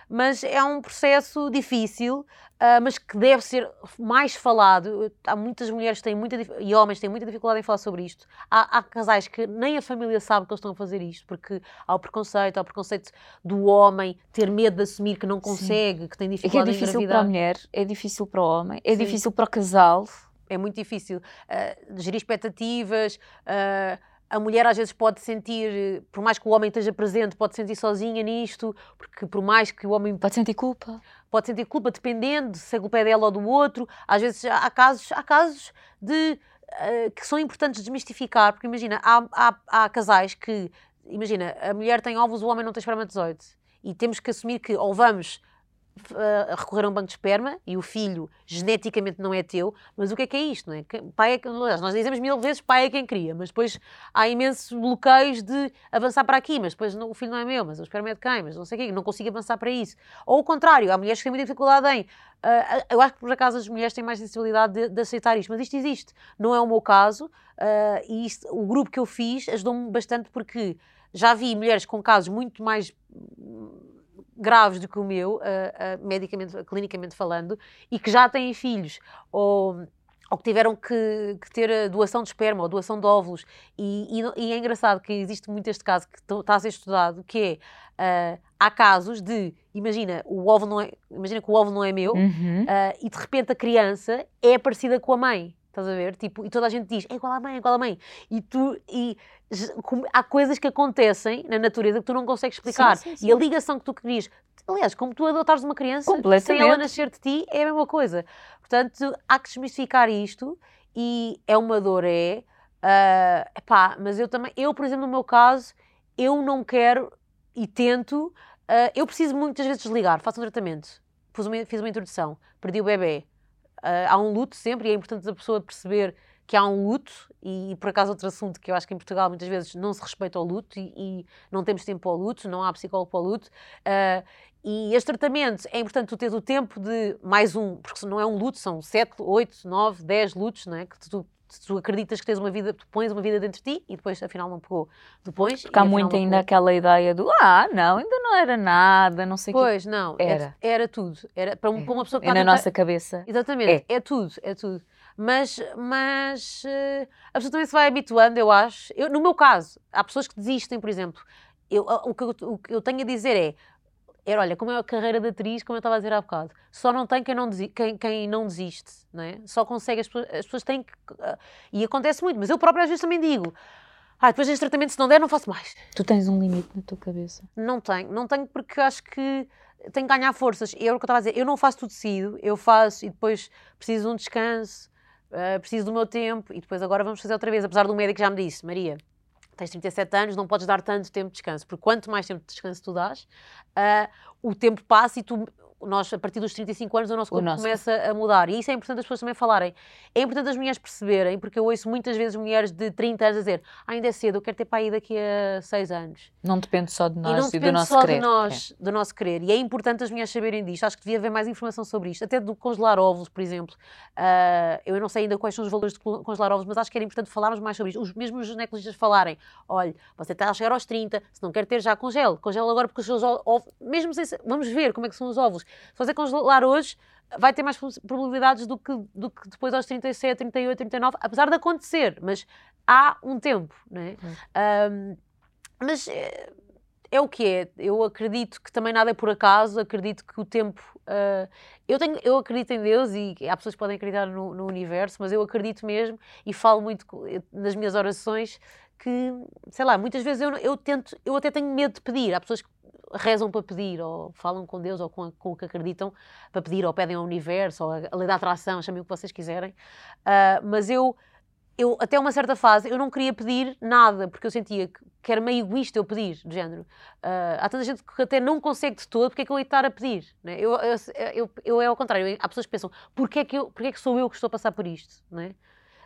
mas é um processo difícil, uh, mas que deve ser mais falado. Há muitas mulheres têm muita e homens têm muita dificuldade em falar sobre isto. Há, há, casais que nem a família sabe que eles estão a fazer isto, porque há o preconceito, há o preconceito do homem ter medo de assumir que não consegue, Sim. que tem dificuldade é que é difícil para a mulher, é difícil para o homem, é Sim. difícil para o casal. É muito difícil uh, gerir expectativas. Uh, a mulher às vezes pode sentir, por mais que o homem esteja presente, pode sentir sozinha nisto, porque por mais que o homem. Pode sentir culpa. Pode sentir culpa, dependendo se a culpa é dela ou do outro. Às vezes há casos, há casos de. Uh, que são importantes desmistificar, porque imagina, há, há, há casais que. Imagina, a mulher tem ovos, o homem não tem espermatozoide. E temos que assumir que ou vamos a recorrer a um banco de esperma e o filho geneticamente não é teu, mas o que é que é isto? Não é? Pai é, nós dizemos mil vezes pai é quem cria, mas depois há imensos bloqueios de avançar para aqui, mas depois não, o filho não é meu, mas o esperma é de quem, mas não sei o quê, não consigo avançar para isso. Ou o contrário, há mulheres que têm muita dificuldade em. Uh, eu acho que por acaso as mulheres têm mais sensibilidade de, de aceitar isto, mas isto existe. Não é o meu caso uh, e isto, o grupo que eu fiz ajudou-me bastante porque já vi mulheres com casos muito mais graves do que o meu, uh, uh, medicamente, clinicamente falando, e que já têm filhos, ou, ou que tiveram que, que, ter a doação de esperma ou doação de óvulos. E, e, e é engraçado que existe muito este caso que está a ser estudado, que é, uh, há casos de, imagina, o óvulo não é, imagina que o óvulo não é meu, uhum. e de repente a criança é parecida com a mãe. Estás a ver? Tipo, e toda a gente diz, é igual à mãe, é igual à mãe. E tu, e há coisas que acontecem na natureza que tu não consegues explicar. Sim, sim, sim. E a ligação que tu querias, aliás, como tu adotares uma criança, sem ela nascer de ti, é a mesma coisa. Portanto, há que desmistificar isto e é uma dor, é. Uh, epá, mas eu também, eu, por exemplo, no meu caso, eu não quero e tento, uh, eu preciso muitas vezes desligar, faço um tratamento, uma, fiz uma introdução, perdi o bebê, Uh, há um luto sempre e é importante a pessoa perceber que há um luto e, por acaso outro assunto que eu acho que em Portugal muitas vezes não se respeita o luto e, e não temos tempo para o luto, não há psicólogo para o luto uh, e este tratamento é importante tu teres o tempo de mais um, porque não é um luto, são 7, 8, 9, 10 lutos, não é? Que tu tu acreditas que tens uma vida, tu pões uma vida dentro de ti e depois afinal não pegou. Depois. Porque há muito ainda aquela ideia do ah, não, ainda não era nada, não sei o Pois, que... não, era. era. Era tudo. Era para, um, é. para uma pessoa que é na nossa cabeça. Exatamente, é. é tudo, é tudo. Mas, mas uh, a pessoa também se vai habituando, eu acho. Eu, no meu caso, há pessoas que desistem, por exemplo. Eu, o, que eu, o que eu tenho a dizer é era, olha, como é a carreira de atriz, como eu estava a dizer há bocado, só não tem quem não, desi quem, quem não desiste, não é? Só consegue, as pessoas, as pessoas têm que... Uh, e acontece muito, mas eu própria às vezes também digo, ah, depois deste tratamento, se não der, não faço mais. Tu tens um limite na tua cabeça? Não tenho, não tenho porque acho que tenho que ganhar forças. E é o que eu estava a dizer, eu não faço tudo seguido, eu faço e depois preciso de um descanso, uh, preciso do meu tempo e depois agora vamos fazer outra vez, apesar do médico já me disse, Maria, tens 37 anos, não podes dar tanto tempo de descanso, porque quanto mais tempo de descanso tu dás, uh, o tempo passa e tu nós, a partir dos 35 anos, o nosso O corpo nosso começa a mudar. E isso é importante as pessoas também falarem. É importante as mulheres perceberem, porque eu ouço muitas vezes mulheres de 30 anos a dizer ah, ainda é cedo, eu quero ter para aí daqui a 6 anos. Não depende só de e nós não e, do nosso só querer. de nós, do nosso querer. E é importante as mulheres saberem disto. Acho que devia haver mais informação sobre isto. Até do congelar óvulos, por exemplo. Ah, eu não sei ainda quais são os valores de congelar óvulos, mas acho que era importante falarmos mais sobre isto. Os mesmos ginecologistas falarem: olha, você está a chegar aos 30, se não quer ter, já congele. Congela agora porque os seus óvulos. Mesmo sem Vamos ver como é que são os óvulos. Se você congelar hoje, vai ter mais probabilidades do que, do que depois aos 37, 38, 39, apesar de acontecer, mas há um tempo, não é? Hum. Ahm, mas eh, é o que é. Eu acredito que também nada é por acaso, acredito que o tempo. ah, eu, tenho, eu acredito em Deus e há pessoas que podem acreditar no, no universo, mas eu acredito mesmo e falo muito eu- nas minhas orações que, sei lá, muitas vezes eu, eu tento, eu até tenho medo de pedir. Há pessoas que rezam para pedir, ou falam com Deus, ou com, com o que acreditam para pedir, ou pedem ao universo, ou a, lei da atração, chamem o que vocês quiserem. Ah, mas eu, eu, até uma certa fase, eu não queria pedir nada, porque eu sentia que, que era meio egoísta eu pedir, do género. Ah, há tanta gente que até não consegue de todo, porque é que eu ia estar a pedir? Né? Eu, eu, eu, eu é ao contrário, há pessoas que pensam, porquê é que, eu, porquê é que sou eu que estou a passar por isto? Né?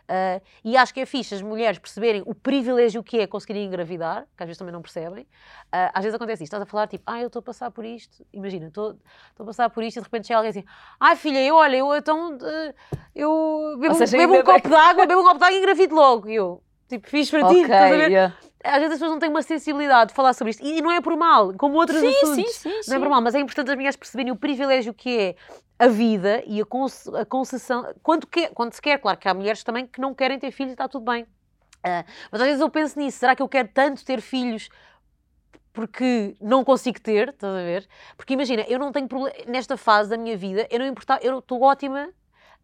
Ah, e acho que é fixe as mulheres perceberem o privilégio que é conseguirem engravidar, que às vezes também não percebem. Ah, às vezes acontece isto, estás a falar tipo, ah, eu estou a passar por isto. Imagina, estou a passar por isto e de repente chega alguém assim, ai filha, eu olha, eu então, eh, eu bebo, seja, bebo um copo de água, bebo um copo de água e engravido logo. E eu, tipo, fiz para ti, Ok, estás a ver? yeah. Às vezes as pessoas não têm uma sensibilidade de falar sobre isto. E não é por mal, como outros Sim, assuntos. sim, sim, Não é sim. por mal, mas é importante as mulheres perceberem o privilégio que é a vida e a, conce- a concessão. Quando, quer, quando se quer, claro que há mulheres também que não querem ter filhos e está tudo bem. Ah, mas às vezes eu penso nisso: será que eu quero tanto ter filhos porque não consigo ter? Estás a ver? Porque imagina, eu não tenho problema. Nesta fase da minha vida, eu não importava, eu estou ótima.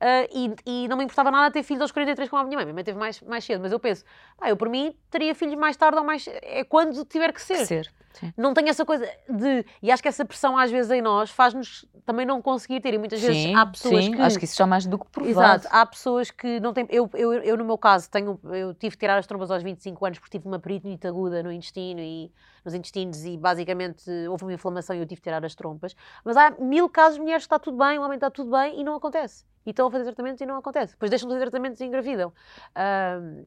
Ah, e, e não me importava nada ter filhos aos 43 como a minha mãe. Minha mãe teve mais, mais cedo, mas eu penso, pá, eu por mim teria filhos mais tarde ou mais. É quando tiver que ser Ser. Sim. não tem essa coisa de. E acho que essa pressão às vezes em nós faz-nos também não conseguir ter. E muitas vezes Sim, há pessoas sim, que. acho que isso já mais do que provado. Exato, há pessoas que não têm. Eu, eu, eu, no meu caso, tenho, eu tive que tirar as trombas aos 25 anos porque tive uma peritonite aguda no intestino e nos intestinos e basicamente houve uma inflamação e eu tive que tirar as trompas. Mas há mil casos de mulheres que está tudo bem, o homem está tudo bem e não acontece. E estão a fazer tratamentos e não acontece. Depois deixam de fazer tratamentos e engravidam. Ahm,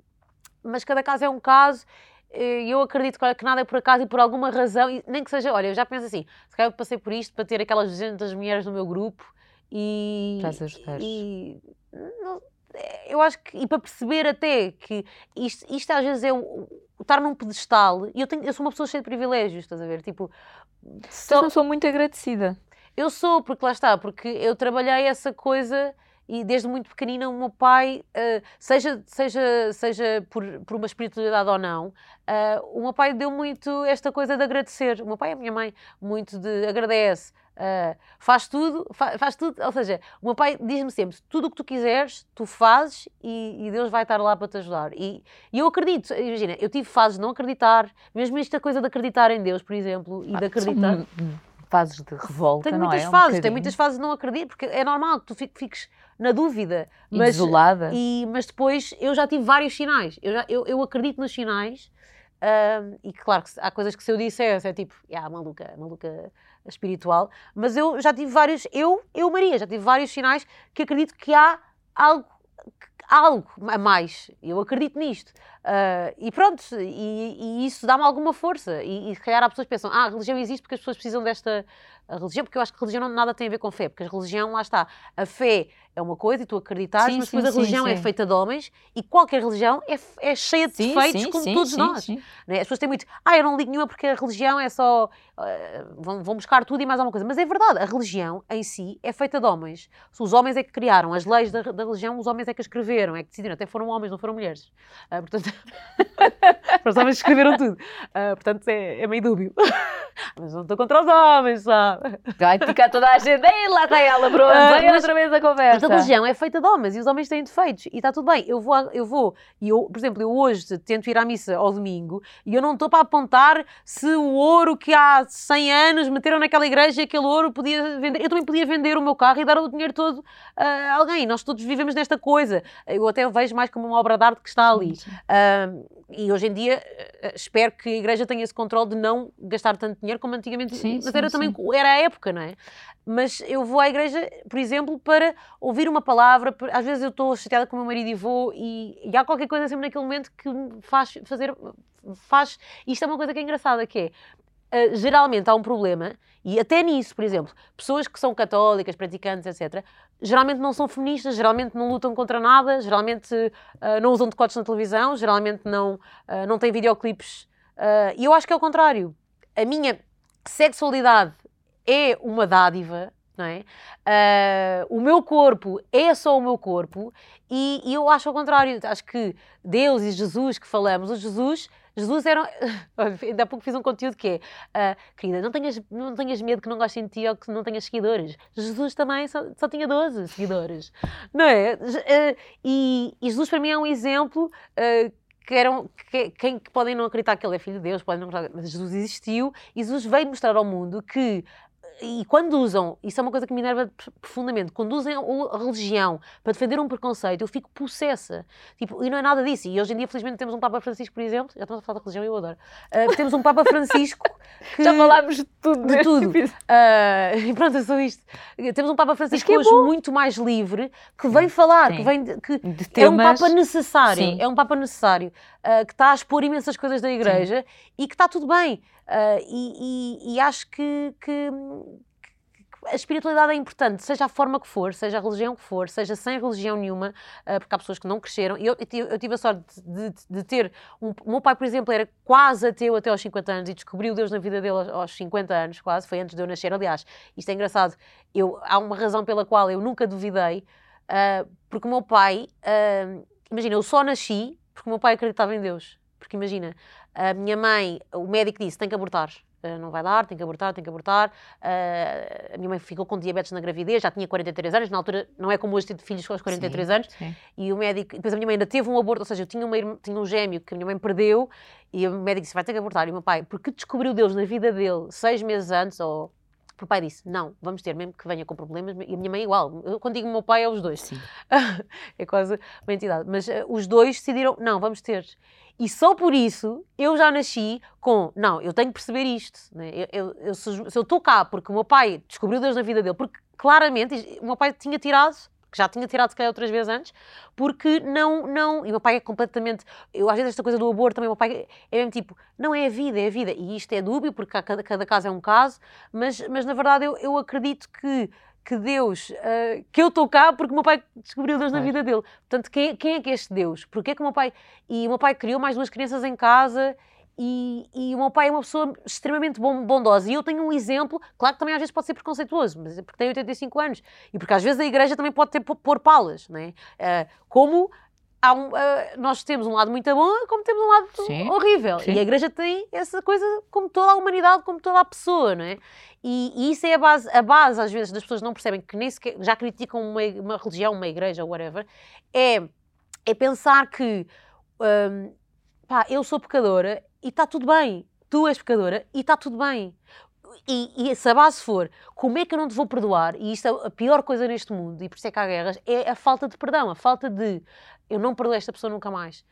mas cada caso é um caso. E eu acredito que, nada é por acaso e por alguma razão, nem que seja, olha, eu já penso assim, se calhar eu passei por isto para ter aquelas 200 mulheres no meu grupo e. Para as ajudares. E, não- eu acho que, e para perceber até que isto, isto às vezes é o estar num pedestal, e eu, tenho, eu sou uma pessoa cheia de privilégios, estás a ver? Tipo, Só... Eu não sou muito agradecida. eu sou, porque lá está, porque eu trabalhei essa coisa e desde muito pequenina o meu pai, ah, seja, seja, seja por, por uma espiritualidade ou não, ah, o meu pai deu muito esta coisa de agradecer. O meu pai e a minha mãe, muito de agradece. Ah, faz tudo, fa- faz tudo, ou seja, o meu pai diz-me sempre: tudo o que tu quiseres, tu fazes e, e Deus vai estar lá para te ajudar. E, e eu acredito, imagina, eu tive fases de não acreditar, mesmo esta coisa de acreditar em Deus, por exemplo, e de acreditar. São, hum, fases de revolta, não muitas é? Um fases, tenho bocadinho. muitas fases de não acredito, porque é normal que tu fi- fiques na dúvida. E Mas, desolada. e- mas depois eu já tive vários sinais. Eu, já, eu, eu acredito nos sinais. Ahm, e claro que há coisas que se eu dissesse é tipo, ah, maluca, maluca espiritual. Mas eu já tive vários, eu, eu Maria, já tive vários sinais que acredito que há algo, algo a mais. Eu acredito nisto. Ah, e pronto, e, e isso dá-me alguma força. E, e se calhar há pessoas que pensam, ah, a religião existe porque as pessoas precisam desta religião, porque eu acho que a religião não nada tem a ver com fé, porque a religião, lá está, a fé é uma coisa e tu acreditares, Sim, mas sim, depois a sim, religião é sim. feita de homens e qualquer religião é, é cheia de Sim, defeitos, sim, como sim, todos sim, nós. sim. né? As pessoas têm muito, ah, eu não ligo nenhuma porque a religião é só. ah, vão, vão buscar tudo e mais alguma coisa. Mas é verdade, a religião em si é feita de homens. Os homens é que criaram as leis da, da religião, os homens é que escreveram, é que decidiram, até foram homens, não foram mulheres. Ah, portanto, os homens escreveram tudo. Ah, portanto, é, é meio dúbio. Mas não estou contra os homens, sabe? Vai ficar toda a gente. Ei, lá está ela, pronto. Vem mas- outra vez a Mas conversa. a religião é feita de homens e os homens têm defeitos e está tudo bem. Eu vou, eu vou, e eu, por exemplo, eu hoje tento ir à missa ao domingo e eu não estou para apontar se o ouro que há 100 anos meteram naquela igreja aquele ouro podia vender. Eu também podia vender o meu carro e dar o dinheiro todo a alguém. Nós todos vivemos nesta coisa. Eu até o vejo mais como uma obra de arte que está ali. Ah, e hoje em dia eh, espero que a igreja tenha esse controle de não gastar tanto dinheiro, como antigamente, Sim, mas sim, era também, sim. era a época, não é? Mas eu vou à igreja, por exemplo, para ouvir uma palavra, às vezes eu estou chateada com o meu marido e vou, e, e há qualquer coisa sempre naquele momento que me faz fazer, faz, isto é uma coisa que é engraçada, que é, Uh, geralmente há um problema, e até nisso, por exemplo, pessoas que são católicas, praticantes, etc., geralmente não são feministas, geralmente não lutam contra nada, geralmente uh, não usam decotes na televisão, geralmente não, uh, não têm videoclipes. Uh, e eu acho que é o contrário. A minha sexualidade é uma dádiva, não é? O meu corpo é só o meu corpo, e, e eu acho ao contrário. Acho que Deus e Jesus que falamos, o Jesus Jesus era. Ainda há pouco fiz um conteúdo que é: ah, querida, não tenhas, não tenhas medo que não gostem de ti ou que não tenhas seguidores. Jesus também só, só tinha 12 seguidores. Não é? Ah, e, e Jesus para mim é um exemplo. ah, que eram, que, quem que podem não acreditar que ele é filho de Deus, podem não acreditar, mas Jesus existiu e Jesus veio mostrar ao mundo que e quando usam, isso é uma coisa que me enerva profundamente, quando usam a religião para defender um preconceito, eu fico possessa. Tipo, e não é nada disso. E hoje em dia, felizmente, temos um Papa Francisco, por exemplo. Já estamos a falar da religião, eu adoro. Uh, temos um Papa Francisco que. Já falámos de tudo. De tudo. Uh, e pronto, é só isto. Temos um Papa Francisco é hoje bom. muito mais livre que vem falar, Sim. que vem. Que De é um temas- Papa necessário. Sim. É um Papa necessário. Uh, que está a expor imensas coisas da Igreja e que está tudo bem. Uh, e, e- e acho que- que a espiritualidade é importante, seja a forma que for, seja a religião que for, seja sem religião nenhuma, ah, porque há pessoas que não cresceram. Eu, eu tive- a sorte de, de- de ter. Um, o meu pai, por exemplo, era quase ateu até aos 50 anos e descobriu Deus na vida dele aos, aos 50 anos, quase, foi antes de eu nascer. Aliás, isto é engraçado, eu, há uma razão pela qual eu nunca duvidei, ah, porque o meu pai, ah, imagina, eu só nasci porque o meu pai acreditava em Deus. Porque imagina, a minha mãe, o médico disse: tem que abortar. Uh, não vai dar, tem que abortar, tem que abortar. Uh, a minha mãe ficou com diabetes na gravidez, já tinha 43 anos, na altura não é como hoje ter filhos aos 43 Sim, anos. sim. E o médico, depois a minha mãe ainda teve um aborto, ou seja, eu tinha, uma, tinha um gêmeo que a minha mãe perdeu e o médico disse: vai ter que abortar. E o meu pai, porque descobriu Deus na vida dele seis meses antes, ou. O pai disse: Não, vamos ter, mesmo que venha com problemas. E a minha mãe, igual. Eu, quando digo o meu pai, é os dois. Sim. é quase uma entidade. Mas eh, os dois decidiram: Não, vamos ter. E só por isso eu já nasci com: Não, eu tenho que perceber isto. né? Eu, eu- se eu estou cá porque o meu pai descobriu Deus na vida dele, porque claramente o meu pai tinha tirado. Que já tinha tirado se calhar outras vezes antes, porque não, não, e o meu pai é completamente, eu às vezes esta coisa do aborto também, o meu pai é mesmo tipo, não é a vida, é a vida, e isto é dúbio, porque cada, cada caso é um caso, mas, mas na verdade eu, eu acredito que, que Deus, ah, que eu estou cá porque o meu pai descobriu Deus na Claro. vida dele. Portanto, quem, quem é que é este Deus? Porquê que o meu pai. E o meu pai criou mais duas crianças em casa. E, e o meu pai é uma pessoa extremamente bondosa. E eu tenho um exemplo, claro que também às vezes pode ser preconceituoso, mas é porque tem 85 anos. E porque às vezes a igreja também pode ter pôr palas, não é? Ah, como um, ah, nós temos um lado muito bom, como temos um lado Sim. horrível. Sim. E a igreja tem essa coisa como toda a humanidade, como toda a pessoa, não é? E, e isso é a base, a base, às vezes, das pessoas não percebem que nem sequer, já criticam uma, uma religião, uma igreja, whatever, é, é pensar que hum, pá, eu sou pecadora e está tudo bem. Tu és pecadora e está tudo bem. E, e se a base for como é que eu não te vou perdoar, e isto é a pior coisa neste mundo, e por isso é que há guerras, é a falta de perdão, a falta de eu não perdoo esta pessoa nunca mais.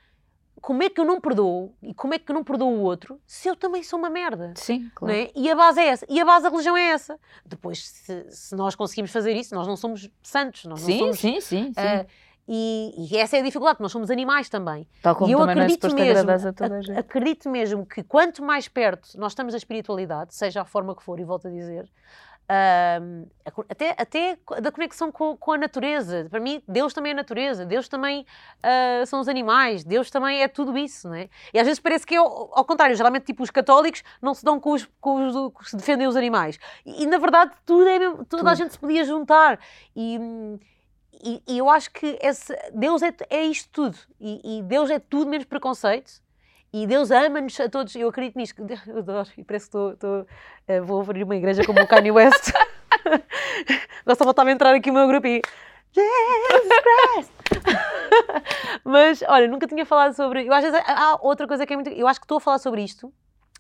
Como é que eu não perdoo e como é que eu não perdoo o outro se eu também sou uma merda? Sim, claro. é? E a base é essa. E a base da religião é essa. Depois, se, se nós conseguimos fazer isso, nós não somos santos. Nós não Sim, somos, sim, sim, sim. ah, e, e essa é a dificuldade, nós somos animais também. Tal como e eu também não é acredito mesmo, a toda a gente. acredito mesmo que quanto mais perto nós estamos da espiritualidade, seja a forma que for, e volto a dizer, a co- até, até da conexão com, com a natureza. Para mim, Deus também é natureza, Deus também ah, são os animais, Deus também é tudo isso, não é? E às vezes parece que é ao, ao contrário, geralmente tipo os católicos não se dão com os, com os que se defendem os animais. E, e, na verdade tudo é mesmo, toda a Tudo. gente se podia juntar. E, e, eu acho que esse, Deus é, é isto tudo. E, e Deus é tudo menos preconceito. E Deus ama-nos a todos. Eu acredito nisto. Eu adoro. E parece que estou. estou, eh, vou abrir uma igreja como o Kanye West. De voltar a entrar aqui no meu grupo e. Jesus Christ! Mas, olha, nunca tinha falado sobre. Eu às vezes há outra coisa que é muito. Eu acho que estou a falar sobre isto.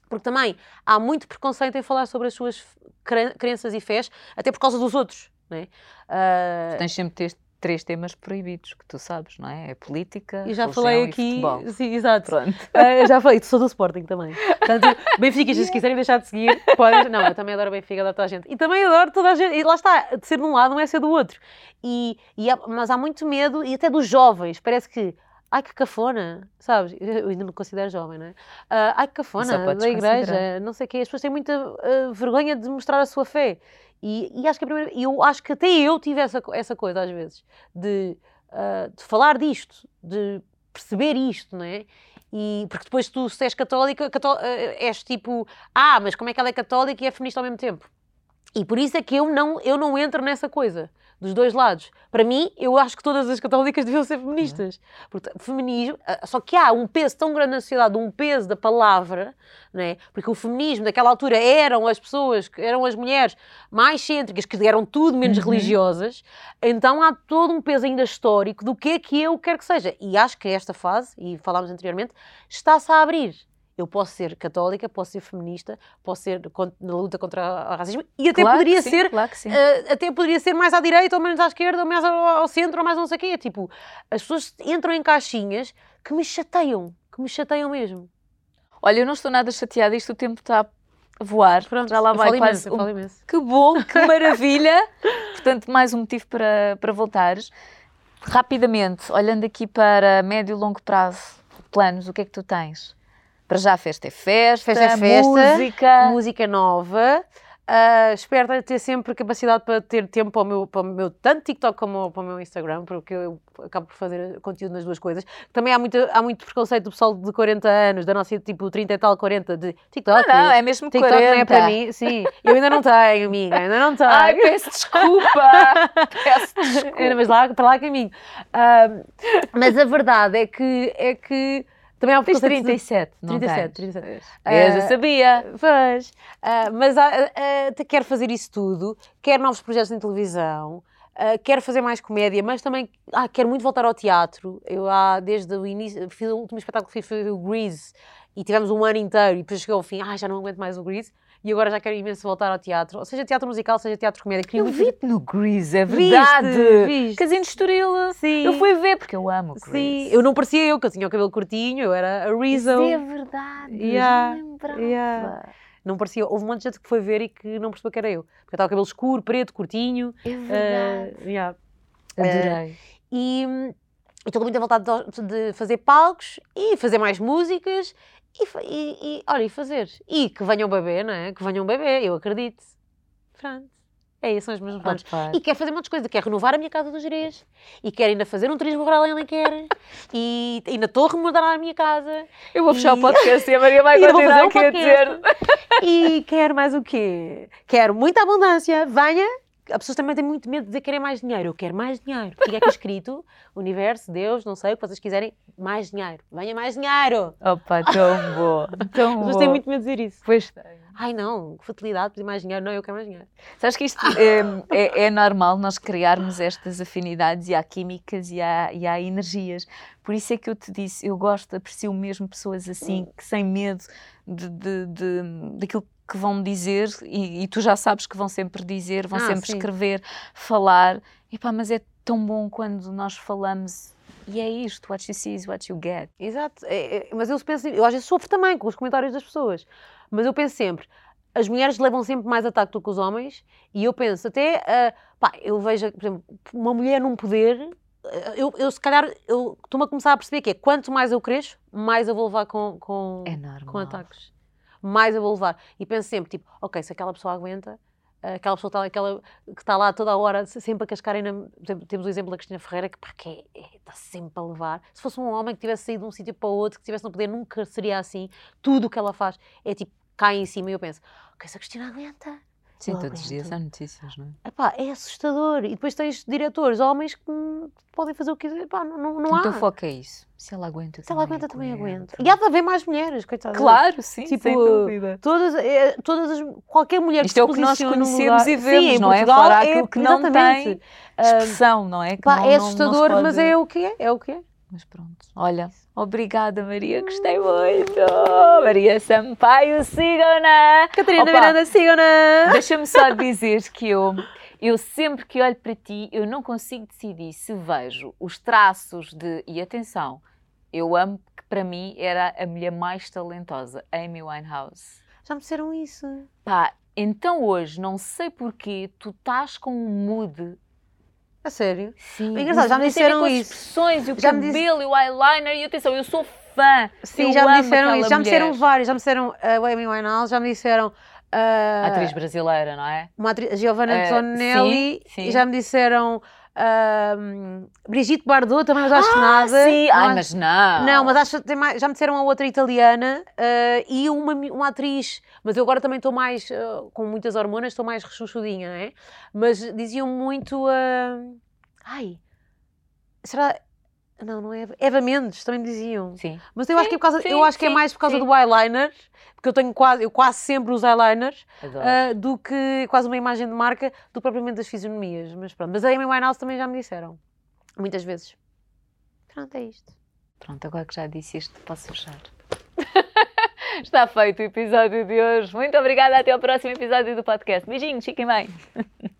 Porque também há muito preconceito em falar sobre as suas cre- crenças e fés, até por causa dos outros. Não é? Ah, Tens sempre ter três temas proibidos, que tu sabes, não é? É política, E já falei e aqui, futebol. sim, exato. Pronto. Ah, já falei, sou do Sporting também. Portanto, Benfica, se quiserem deixar de seguir, podem. Não, eu também adoro Benfica, adoro toda a gente. E também adoro toda a gente. E lá está, de ser de um lado não é ser do outro. E, e há- mas há muito medo, e até dos jovens, parece que. Ai que cafona, sabes? Eu ainda me considero jovem, não é? Ah, ai que cafona da igreja, considerar. não sei o quê. As pessoas têm muita ah, vergonha de mostrar a sua fé. E, e acho que a primeira, eu acho que até eu tive essa, essa coisa às vezes, de, ah, de falar disto, de perceber isto, não é? E, porque depois tu, se és católica, cató- eh, és tipo, ah, mas como é que ela é católica e é feminista ao mesmo tempo? E por isso é que eu não, eu não entro nessa coisa, dos dois lados. Para mim, eu acho que todas as católicas deviam ser feministas. Porque feminismo, ah, só que há um peso tão grande na sociedade, um peso da palavra, não é? porque o feminismo daquela altura eram as pessoas, eram as mulheres mais cêntricas, que eram tudo menos Uhum. religiosas, então há todo um peso ainda histórico do que é que eu quero que seja. E acho que esta fase, e falámos anteriormente, está-se a abrir. Eu posso ser católica, posso ser feminista, posso ser na luta contra o racismo e até Claro poderia sim, ser Claro. Uh, até poderia ser mais à direita, ou menos à esquerda, ou mais ao, ao centro, ou mais não sei o quê. Tipo, as pessoas entram em caixinhas que me chateiam, que me chateiam mesmo. Olha, eu não estou nada chateada, isto o tempo está a voar. já lá vai quase imenso, um-. Que bom, que maravilha! Portanto, mais um motivo para, para voltares. Rapidamente, olhando aqui para médio e longo prazo, planos, o que é que tu tens? Para já, festa é festa, Festa é festa, música. Música nova. Uh, espero ter sempre capacidade para ter tempo para o meu, para o meu tanto TikTok como para o meu Instagram, porque eu acabo por fazer conteúdo nas duas coisas. Também há muito, há muito preconceito do pessoal de 40 anos, da nossa tipo 30 e tal, 40 de TikTok. Não, não, é mesmo TikTok 40. não é para mim, sim. Eu ainda não tenho, amiga, ainda não tenho. Ai, peço desculpa! peço desculpa. Mas lá, para lá caminho. Ahm, mas a verdade é que, é que também há Tens preconceito de- 37, não 37, tens? 37. Vês, eu Ah, sabia. Pois. Ah, mas ah, ah, quero fazer isso tudo, quero novos projetos em televisão, ah, quero fazer mais comédia, mas também ah, quero muito voltar ao teatro. Eu há, desde o início, fiz o último espetáculo que fiz foi o Grease e tivemos um ano inteiro e depois chegou ao fim, ah, já não aguento mais o Grease e agora já quero imenso voltar ao teatro, ou seja teatro musical, seja teatro de comédia. Queria Eu muito vi-te no Grease, é Viste, verdade. viste. Casino de Estoril. Sim. Eu fui ver porque eu amo o Sim, Grease. eu não parecia eu, que eu tinha o cabelo curtinho, eu era a Isso Rizzo. é verdade. Yeah, Já lembrava. yeah. Não parecia, houve um monte de gente que foi ver e que não percebeu que era eu. Porque eu estava com cabelo escuro, preto, curtinho. É verdade. eh, yeah. Adorei. E hum, estou com muita vontade de, de fazer palcos e fazer mais músicas e, e, e, olha, e fazer. E que venham bebê, não é? Que venham bebê, eu acredito. Pronto. É isso, são os meus planos. Opa. E quero fazer muitas coisas. Quero renovar a minha casa dos Jerez. E quero ainda fazer um turismo rural em Alenquer. e ainda estou a remodelar a minha casa. Eu vou fechar o E- podcast e a Maria vai continuar um aqui a dizer. E quero mais o quê? Quero muita abundância. Venha. As pessoas também têm muito medo de dizer que querem mais dinheiro. Eu quero mais dinheiro. Fica aqui escrito: universo, Deus, não sei o que vocês quiserem, mais dinheiro. Venha mais dinheiro. Opa, tão bom. Tão As pessoas têm muito medo de dizer isso. Pois tem. Ai não, que fatalidade, pedir mais dinheiro. Não, eu quero mais dinheiro. Sabes que isto é, é- é normal nós criarmos estas afinidades e há químicas e há, e há energias. Por isso é que eu te disse, eu gosto, aprecio mesmo pessoas assim, que sem medo de, de, de- daquilo que vão dizer e, e tu já sabes que vão sempre dizer, vão Ah, sempre sim. escrever, falar. Epá, mas é tão bom quando nós falamos e é isto, what you see is what you get. Exato. É, é, mas eu penso, eu às vezes sofro também com os comentários das pessoas. Mas eu penso sempre, as mulheres levam sempre mais ataque do que os homens, e eu penso até, ah, pá, eu vejo, por exemplo, uma mulher num poder, eu, eu se calhar, eu estou-me a começar a perceber que é, quanto mais eu cresço, mais eu vou levar com, com, É com ataques. Mais eu vou levar. E penso sempre, tipo, ok, se aquela pessoa aguenta, ah, aquela pessoa tá, aquela, que está lá toda a hora, se- sempre a cascarem, na, temos o exemplo da Cristina Ferreira, que pá, que é- é- está sempre a levar. Se fosse um homem que tivesse saído de um sítio para o outro, que tivesse no poder, nunca seria assim. Tudo o que ela faz é tipo, cai em cima e eu penso, ok, se a Cristina aguenta, Sim, Eu todos os dias há notícias, não é? epá, é assustador. E depois tens diretores, homens que hum, podem fazer o que quiserem, epá, não, não, não o há. teu foco é isso. Se ela aguenta, Se ela também aguenta, também aguenta. E há de haver mais mulheres, coitadas. Claro, sim, Tipo, sem dúvida. Todas, é, todas as, qualquer mulher Isto que é se o que nós conhecemos lugar- e vemos, Sim, não é? Fora aquilo que não tem Expressão, não é? Que pá, não- é não- não se assustador, mas pode- é o que é, é o que é. Mas pronto, olha, obrigada Maria, gostei muito. Maria Sampaio, sigam-na. Catarina Opa. Miranda, sigam-na! Deixa-me só dizer que eu, Eu sempre que olho para ti, eu não consigo decidir se vejo os traços de. E atenção, eu amo que para mim era a mulher mais talentosa, Amy Winehouse. Já me disseram isso. Pá, então hoje, não sei porquê, tu estás com um mood. A sério? Sim, É engraçado, já me disseram com as isso. expressões e o Já me disse- cabelo e o eyeliner. E atenção, eu sou fã. Sim, eu já me disseram isso. Já me disseram vários. Já me disseram a Amy Winehouse, já me disseram ah, Atriz brasileira, não é? uma atriz, Giovanna Eh, Antonelli sim, sim. e já me disseram ah, Brigitte Bardot, também mas acho que nada. Sim, ai, Não mas não. Não, mas acho que tem mais, já me disseram a outra italiana ah, e uma, uma atriz, mas eu agora também estou mais, ah, com muitas hormonas, estou mais rechonchudinha, não é? Mas diziam muito. ah, ai, será. Não, não é. Eva- Mendes, também me diziam. Sim. Mas eu acho que é, por causa, sim, eu acho que é sim, mais por causa sim. do eyeliner, porque eu tenho quase, eu quase sempre uso eyeliners, ah, do que quase uma imagem de marca, do que propriamente das fisionomias. Mas pronto, mas a Amy Winehouse também já me disseram, muitas vezes. Pronto, é isto. Pronto, agora que já disse isto, posso fechar. Está feito o episódio de hoje. Muito obrigada. Até ao próximo episódio do podcast. Beijinhos, fiquem bem.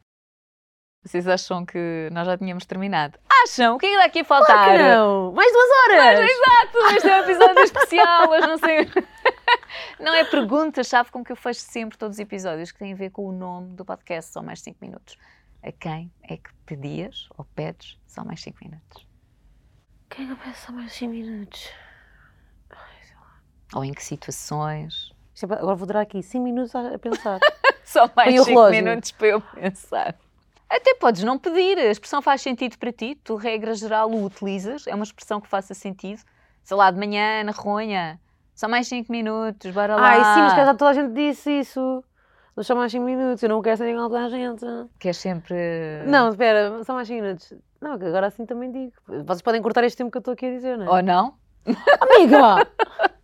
Vocês acham que nós já tínhamos terminado? Acham? O que é que dá aqui a faltar? Claro que não! Mais duas horas! Exato, este é um episódio especial, mas não sei. Não é pergunta-chave com que eu fecho sempre todos os episódios que têm a ver com o nome do podcast, só mais 5 minutos. A quem é que pedias ou pedes só mais 5 minutos? Quem é que eu peço só mais 5 minutos? Ou em que situações? É Agora vou durar aqui 5 minutos a pensar. Só mais Põe o 5 relógio. minutos para eu pensar. Até podes não pedir, a expressão faz sentido para ti, tu, regra geral, o utilizas, é uma expressão que faça sentido. Sei lá, de manhã, na ronha, só mais 5 minutos, bora lá. Ai, sim, mas que já toda a gente disse isso. Não só mais 5 minutos, eu não quero ser igual toda a gente. Que é sempre. Não, espera, só mais 5 minutos. Não, agora assim também digo. Vocês podem cortar este tempo que eu estou aqui a dizer, não é? Ou não? Amiga!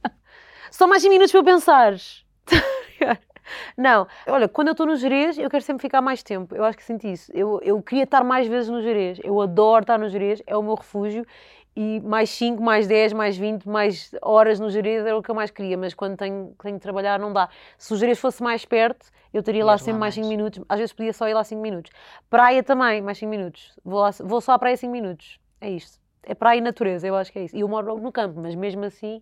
Só mais 5 minutos para eu pensar. Não, olha, quando eu estou no Jerez, eu quero sempre ficar mais tempo. Eu acho que sinto isso. Eu, eu queria estar mais vezes no Jerez. Eu adoro estar no Jerez, é o meu refúgio. E mais 5, mais 10, mais 20, mais horas no Jerez era o que eu mais queria. Mas quando tenho, tenho de trabalhar, não dá. Se o Jerez fosse mais perto, eu estaria lá Ias lá sempre mais 5 mais. minutos. Às vezes podia só ir lá 5 minutos. Praia também, mais 5 minutos. Vou, lá- vou só à praia 5 minutos. É isto. É praia e natureza, eu acho que é isso. E eu moro no campo, mas mesmo assim,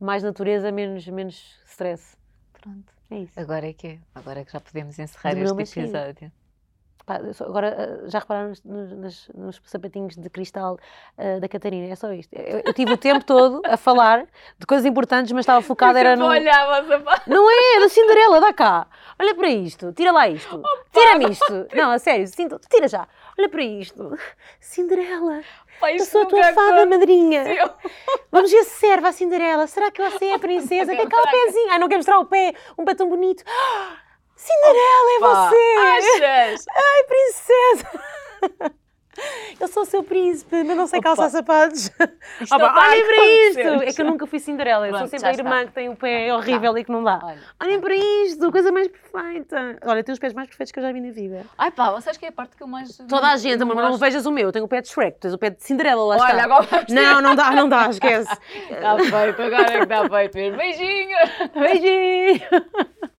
mais natureza, menos, menos stress. Pronto. É isso. Agora é que é. Agora é que já podemos encerrar Demorou, este episódio. Pá, agora, ah, já repararam nos, nos- nos sapatinhos de cristal ah, da Catarina? É só isto. Eu, eu tive o tempo todo a falar de coisas importantes, mas estava focada era no... olhava. Não é, é da Cinderela, dá cá. Olha para isto, tira lá isto. Tira-me isto. Não, a sério, sinto- tira já. Olha para isto. Cinderela, Pai, eu sou a tua fada madrinha. Vamos ver se serve a Cinderela. Será que você é a princesa? Que é aquele pezinho? Ai, não quer mostrar o pé. Um pé tão bonito. Cinderela, é Pá, você! Achas? Ai, princesa! Eu sou o seu príncipe, mas não sei Opa. calçar sapatos. Isto vai olhem para isto! É que eu nunca fui Cinderela. Eu sou Pronto, sempre a irmã está. que tem o pé horrível e que não dá. Olha. Olhem para isto, coisa mais perfeita. Olha, tem os pés mais perfeitos que eu já vi na vida. Ai pá, vocês que é a parte que eu mais. Toda a gente, mas não vejas o meu. Eu tenho o pé de Shrek, tens o pé de Cinderela, lá Olha, está. agora Não, não dá, não dá, esquece. Está feito, agora é que está feito. Beijinho! Beijinho!